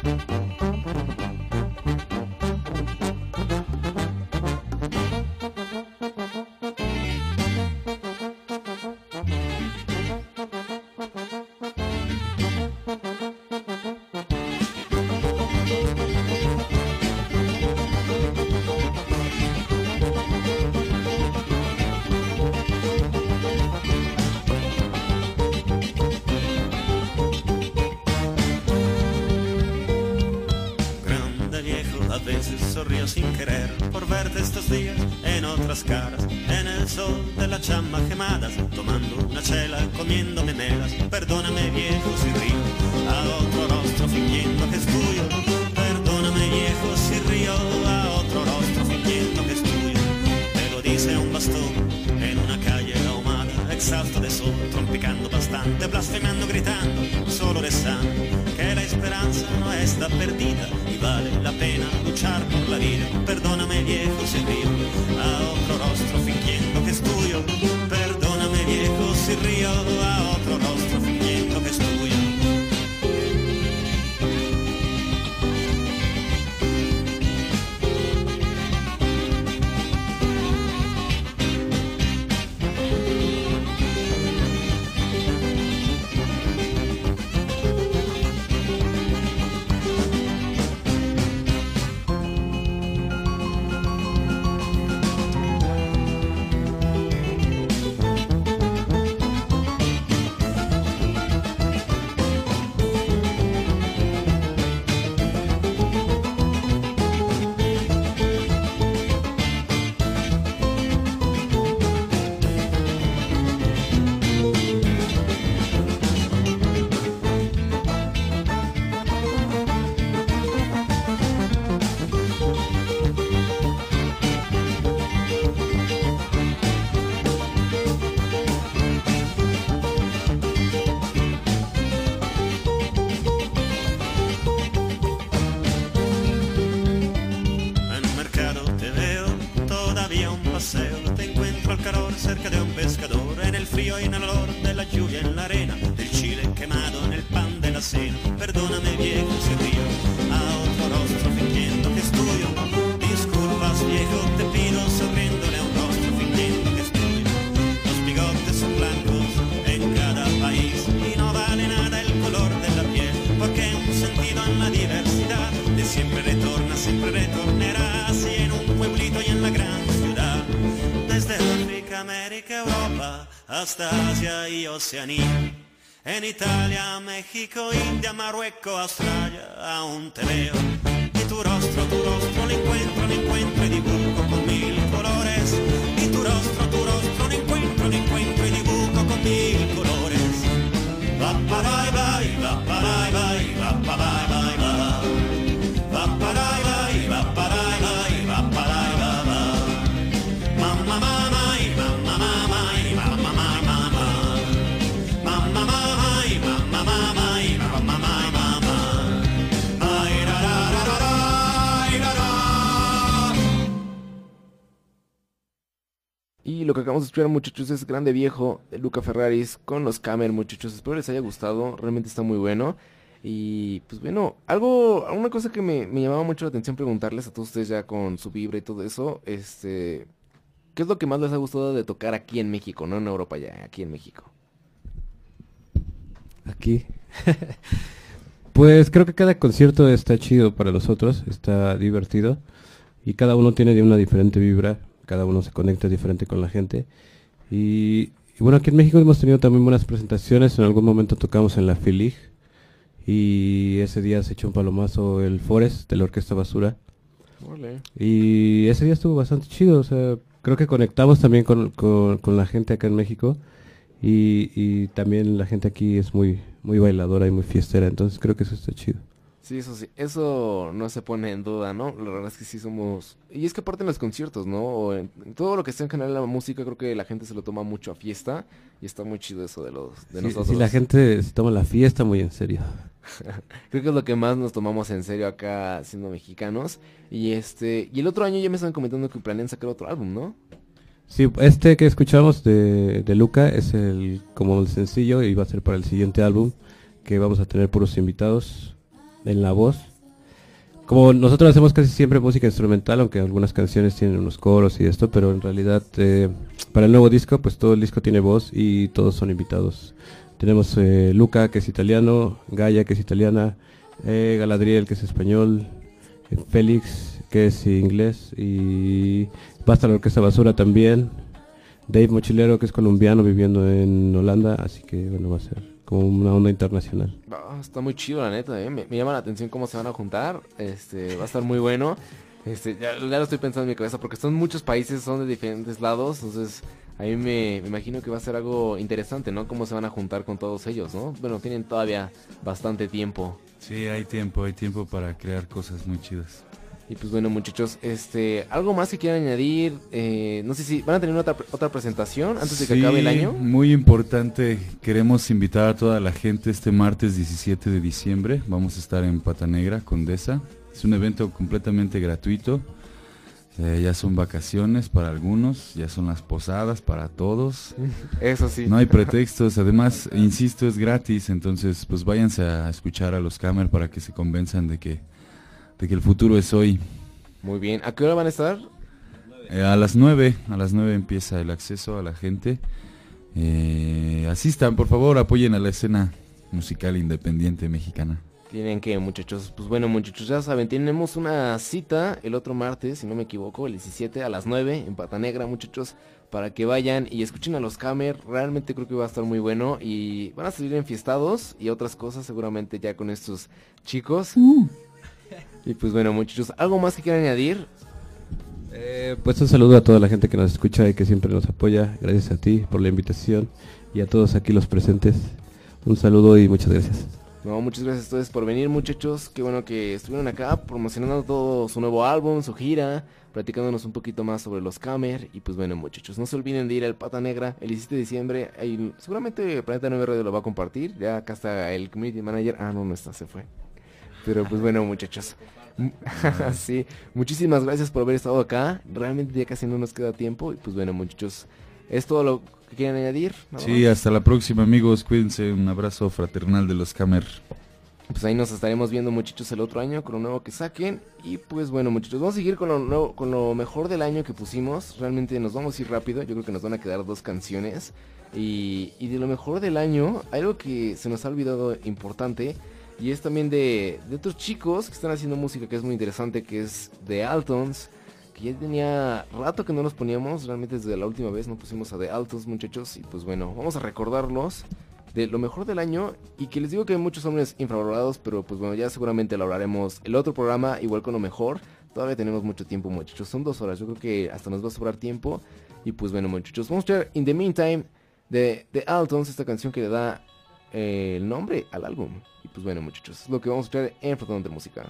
Grande caras, en el sol de las chamas quemadas, tomando una chela, comiendo memelas. Perdóname viejo si río Asia y Oceanía. En Italia, México, India, Marruecos, Australia, aún te veo. Y tu rostro, tu rostro, lo encuentro, lo encuentro y dibujo con mil colores. Y tu rostro, tu rostro, lo encuentro, lo encuentro y dibujo con mil colores. Va bye, va pa bye bye, va pa bye bye, va. Va Escuchar muchachos es Grande Viejo Luca Ferraris con los Camer muchachos. Espero les haya gustado, realmente está muy bueno. Y pues bueno, algo, una cosa que me, llamaba mucho la atención preguntarles a todos ustedes ya con su vibra y todo eso, este, ¿qué es lo que más les ha gustado de tocar aquí en México, no en Europa ya, aquí en México? Aquí. pues creo que cada concierto está chido para nosotros, está divertido y cada uno tiene de una diferente vibra, cada uno se conecta diferente con la gente. Y, y bueno, aquí en México hemos tenido también buenas presentaciones, en algún momento tocamos en la Filig y ese día se echó un palomazo el Forest de la Orquesta Basura. Y ese día estuvo bastante chido, o sea, creo que conectamos también con, con- con la gente acá en México y, y también la gente aquí es muy muy bailadora y muy fiestera, entonces creo que eso está chido. Sí, eso sí, eso no se pone en duda, ¿no? La verdad es que sí somos... Y es que aparte en los conciertos, ¿no? O en, todo lo que está en general la música, creo que la gente se lo toma mucho a fiesta y está muy chido eso de los de Sí, nosotros. sí, la gente se toma la fiesta muy en serio. Creo que es lo que más nos tomamos en serio acá siendo mexicanos. Y este, y el otro año ya me estaban comentando que planean sacar otro álbum, ¿no? Sí, este que escuchamos de, de Luca es el como el sencillo y va a ser para el siguiente álbum que vamos a tener puros invitados en la voz. Como nosotros hacemos casi siempre música instrumental, aunque algunas canciones tienen unos coros y esto, pero en realidad eh, para el nuevo disco, pues todo el disco tiene voz y todos son invitados. Tenemos eh, Luca, que es italiano, Gaia, que es italiana, eh, Galadriel, que es español, Félix, que es inglés, y va a estar la Orquesta Basura también, Dave Mochilero, que es colombiano viviendo en Holanda, así que bueno, va a ser como una onda internacional. Está muy chido la neta, ¿eh? me, me llama la atención cómo se van a juntar. Este, va a estar muy bueno. Este, ya, ya lo estoy pensando en mi cabeza porque son muchos países, son de diferentes lados, entonces a mí me, me imagino que va a ser algo interesante, ¿no? Cómo se van a juntar con todos ellos, ¿no? Bueno, tienen todavía bastante tiempo. Sí, hay tiempo, hay tiempo para crear cosas muy chidas. Y pues bueno muchachos, este, algo más que quieran añadir, Eh, no sé si van a tener otra, otra presentación antes de que acabe el año. Muy importante, queremos invitar a toda la gente este martes 17 de diciembre. Vamos a estar en Pata Negra, Condesa. Es un evento completamente gratuito. Eh, ya son vacaciones para algunos, ya son las posadas para todos. Eso sí. No hay pretextos, además, insisto, es gratis, entonces pues váyanse a escuchar a los Camer para que se convenzan de que, de que el futuro es hoy. Muy bien, ¿a qué hora van a estar? Eh, a las 9, a las 9 empieza el acceso a la gente. Eh, asistan, por favor, apoyen a la escena musical independiente mexicana. Tienen que, muchachos. Pues bueno, muchachos, ya saben, tenemos una cita el otro martes, si no me equivoco, el 17 a las 9 en Pata Negra, muchachos, para que vayan y escuchen a los Camer. Realmente creo que va a estar muy bueno y van a salir enfiestados y otras cosas seguramente ya con estos chicos. Y pues bueno, muchachos, ¿algo más que quieran añadir? Eh, pues un saludo a toda la gente que nos escucha y que siempre nos apoya. Gracias a ti por la invitación y a todos aquí los presentes. Un saludo y muchas gracias. No, muchas gracias a ustedes por venir, muchachos. Qué bueno que estuvieron acá promocionando todo su nuevo álbum, su gira, platicándonos un poquito más sobre los Camer. Y pues bueno, muchachos, no se olviden de ir al Pata Negra el 17 de diciembre. Ahí, seguramente Planeta 9 Radio lo va a compartir. Ya acá está el community manager. Ah, no, no está, se fue. Pero pues bueno, muchachos. sí, muchísimas gracias por haber estado acá. Realmente ya casi no nos queda tiempo. Y pues bueno, muchachos, ¿Es todo lo que quieren añadir? ¿Nada Sí, más? hasta la próxima amigos, cuídense, un abrazo fraternal de los Camer. Pues ahí nos estaremos viendo muchachos el otro año con lo nuevo que saquen. Y pues bueno muchachos, vamos a seguir con lo, nuevo- con lo mejor del año que pusimos. Realmente nos vamos a ir rápido, yo creo que nos van a quedar dos canciones. Y, y de lo mejor del año, algo que se nos ha olvidado importante. Y es también de, de otros chicos que están haciendo música que es muy interesante, que es The Altons. Que ya tenía rato que no los poníamos, realmente desde la última vez no pusimos a The Altons muchachos. Y pues bueno, vamos a recordarlos de lo mejor del año y que les digo que hay muchos hombres infravalorados, pero pues bueno, ya seguramente lo hablaremos el otro programa igual con lo mejor. Todavía tenemos mucho tiempo, muchachos. Son dos horas, yo creo que hasta nos va a sobrar tiempo. Y pues bueno, muchachos, vamos a escuchar In the Meantime de, de Altons, esta canción que le da eh, el nombre al álbum. Pues bueno, muchachos, lo que vamos a escuchar en Flotando de Música.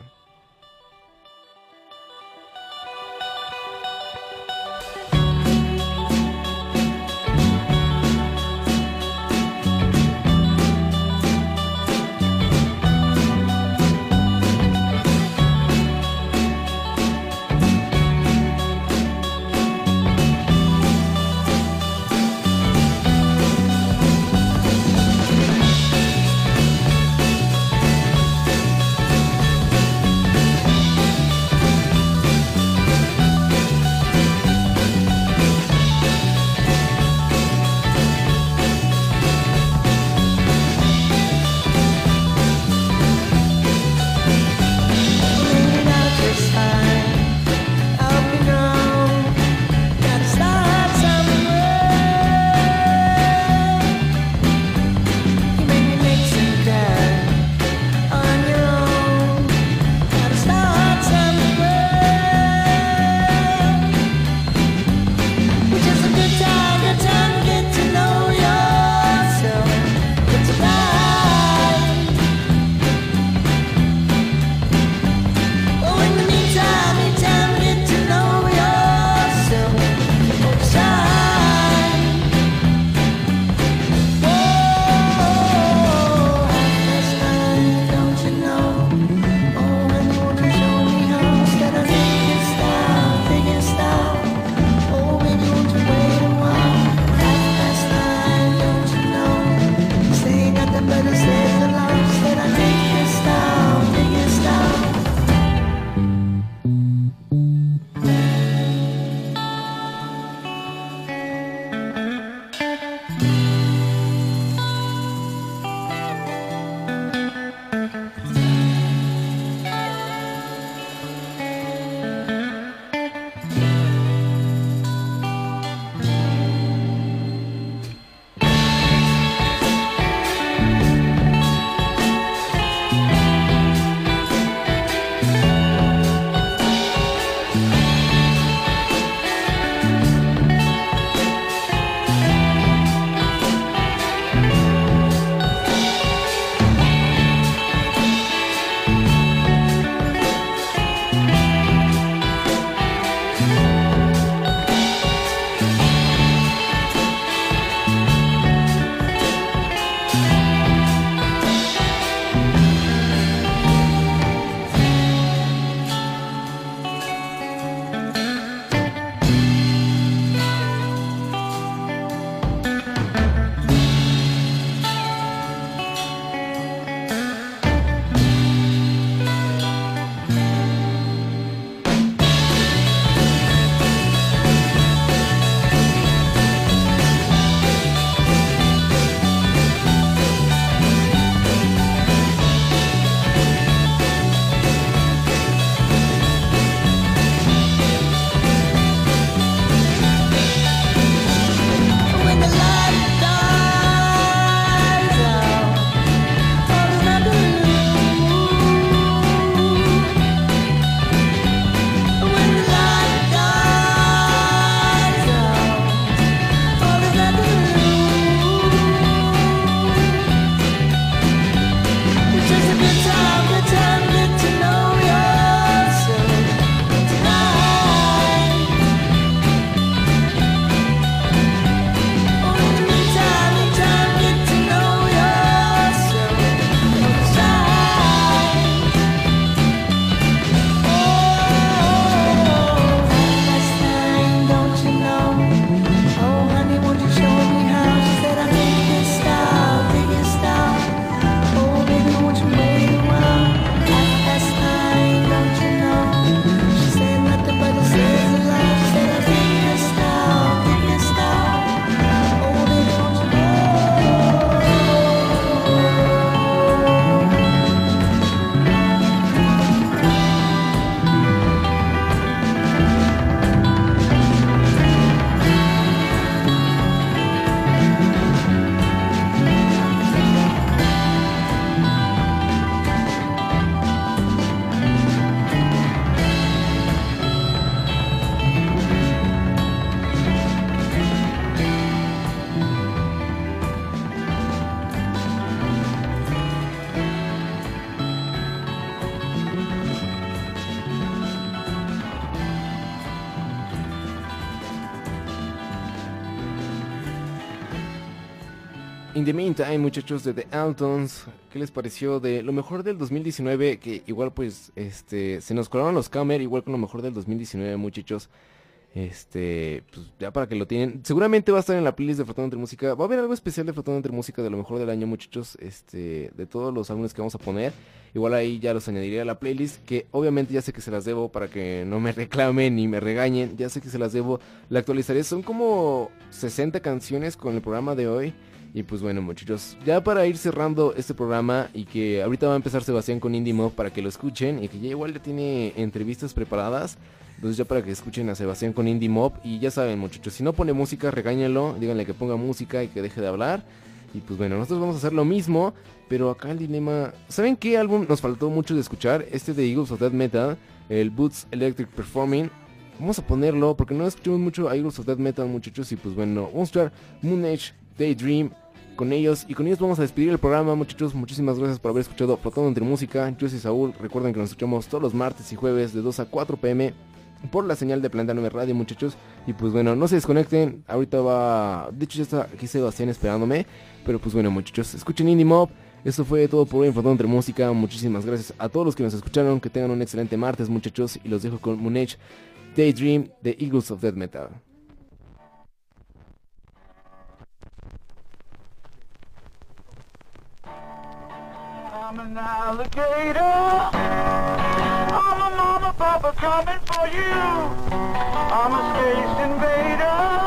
Meantime, muchachos de The Altons, ¿qué les pareció de lo mejor del 2019? Que igual pues, este, se nos colaron los Camer, igual con lo mejor del 2019, muchachos. Este, pues ya para que lo tienen. Seguramente va a estar en la playlist de Flotando Entre Música. Va a haber algo especial de Flotando Entre Música de lo mejor del año, muchachos. Este, de todos los álbumes que vamos a poner. Igual ahí ya los añadiré a la playlist. Que obviamente ya sé que se las debo para que no me reclamen ni me regañen. Ya sé que se las debo. La actualizaré. Son como 60 canciones con el programa de hoy. Y pues bueno, muchachos, ya para ir cerrando este programa y que ahorita va a empezar Sebastián con Indie Mob para que lo escuchen y que ya igual ya tiene entrevistas preparadas. Entonces ya para que escuchen a Sebastián con Indie Mob y ya saben muchachos, si no pone música, regáñenlo, díganle que ponga música y que deje de hablar. Y pues bueno, nosotros vamos a hacer lo mismo, pero acá el dilema... ¿Saben qué álbum nos faltó mucho de escuchar? Este de Eagles of Death Metal, el Boots Electric Performing. Vamos a ponerlo porque no escuchamos mucho a Eagles of Death Metal muchachos y pues bueno, vamos a escuchar Moon Age Daydream con ellos. Y con ellos vamos a despedir el programa muchachos. Muchísimas gracias por haber escuchado Flotando entre música. Yo soy Saúl. Recuerden que nos escuchamos todos los martes y jueves de 2 a 4 pm por la señal de Planeta 9 Radio muchachos. Y pues bueno no se desconecten. Ahorita va de hecho ya está aquí Sebastián esperándome. Pero pues bueno muchachos escuchen Indie Mob. Esto fue todo por hoy en entre música. Muchísimas gracias a todos los que nos escucharon. Que tengan un excelente martes muchachos. Y los dejo con Moonage Daydream de Eagles of Death Metal I'm an alligator. I'm a mama papa coming for you. I'm a space invader.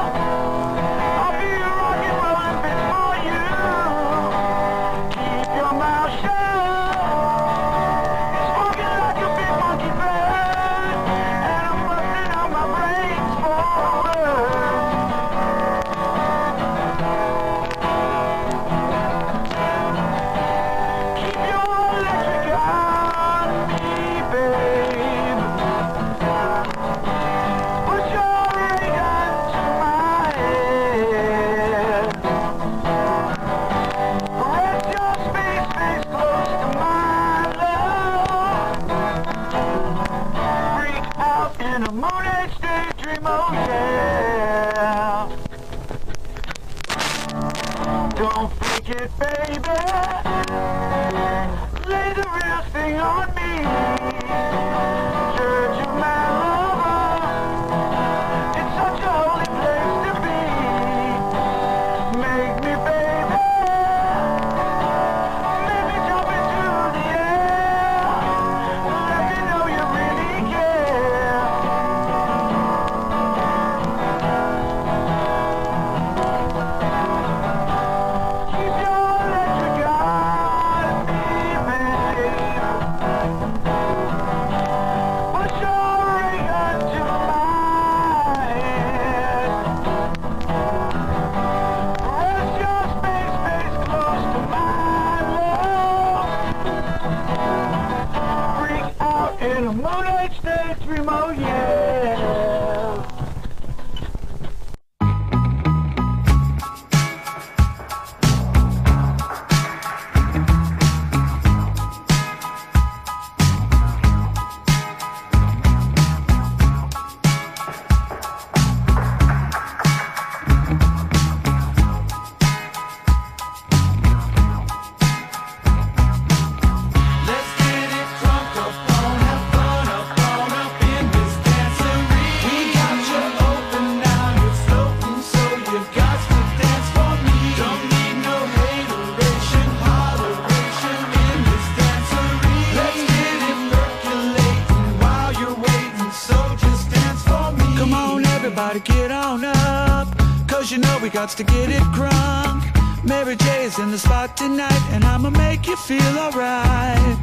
To get it crunk. Mary J is in the spot tonight, and I'ma make you feel alright.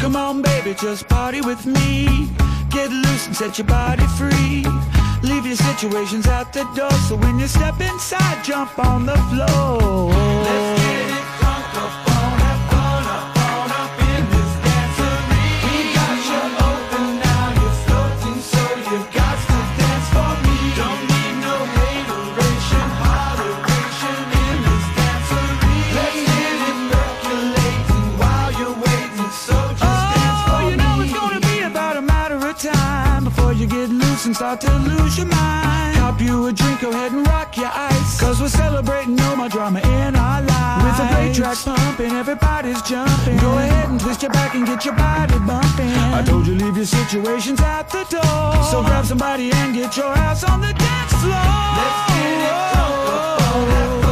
Come on, baby, just party with me. Get loose and set your body free. Leave your situations out the door, so when you step inside, jump on the floor. your back and get your body bumping. I told you leave your situations at the door. So grab somebody and get your ass on the dance floor. Let's get it drunk.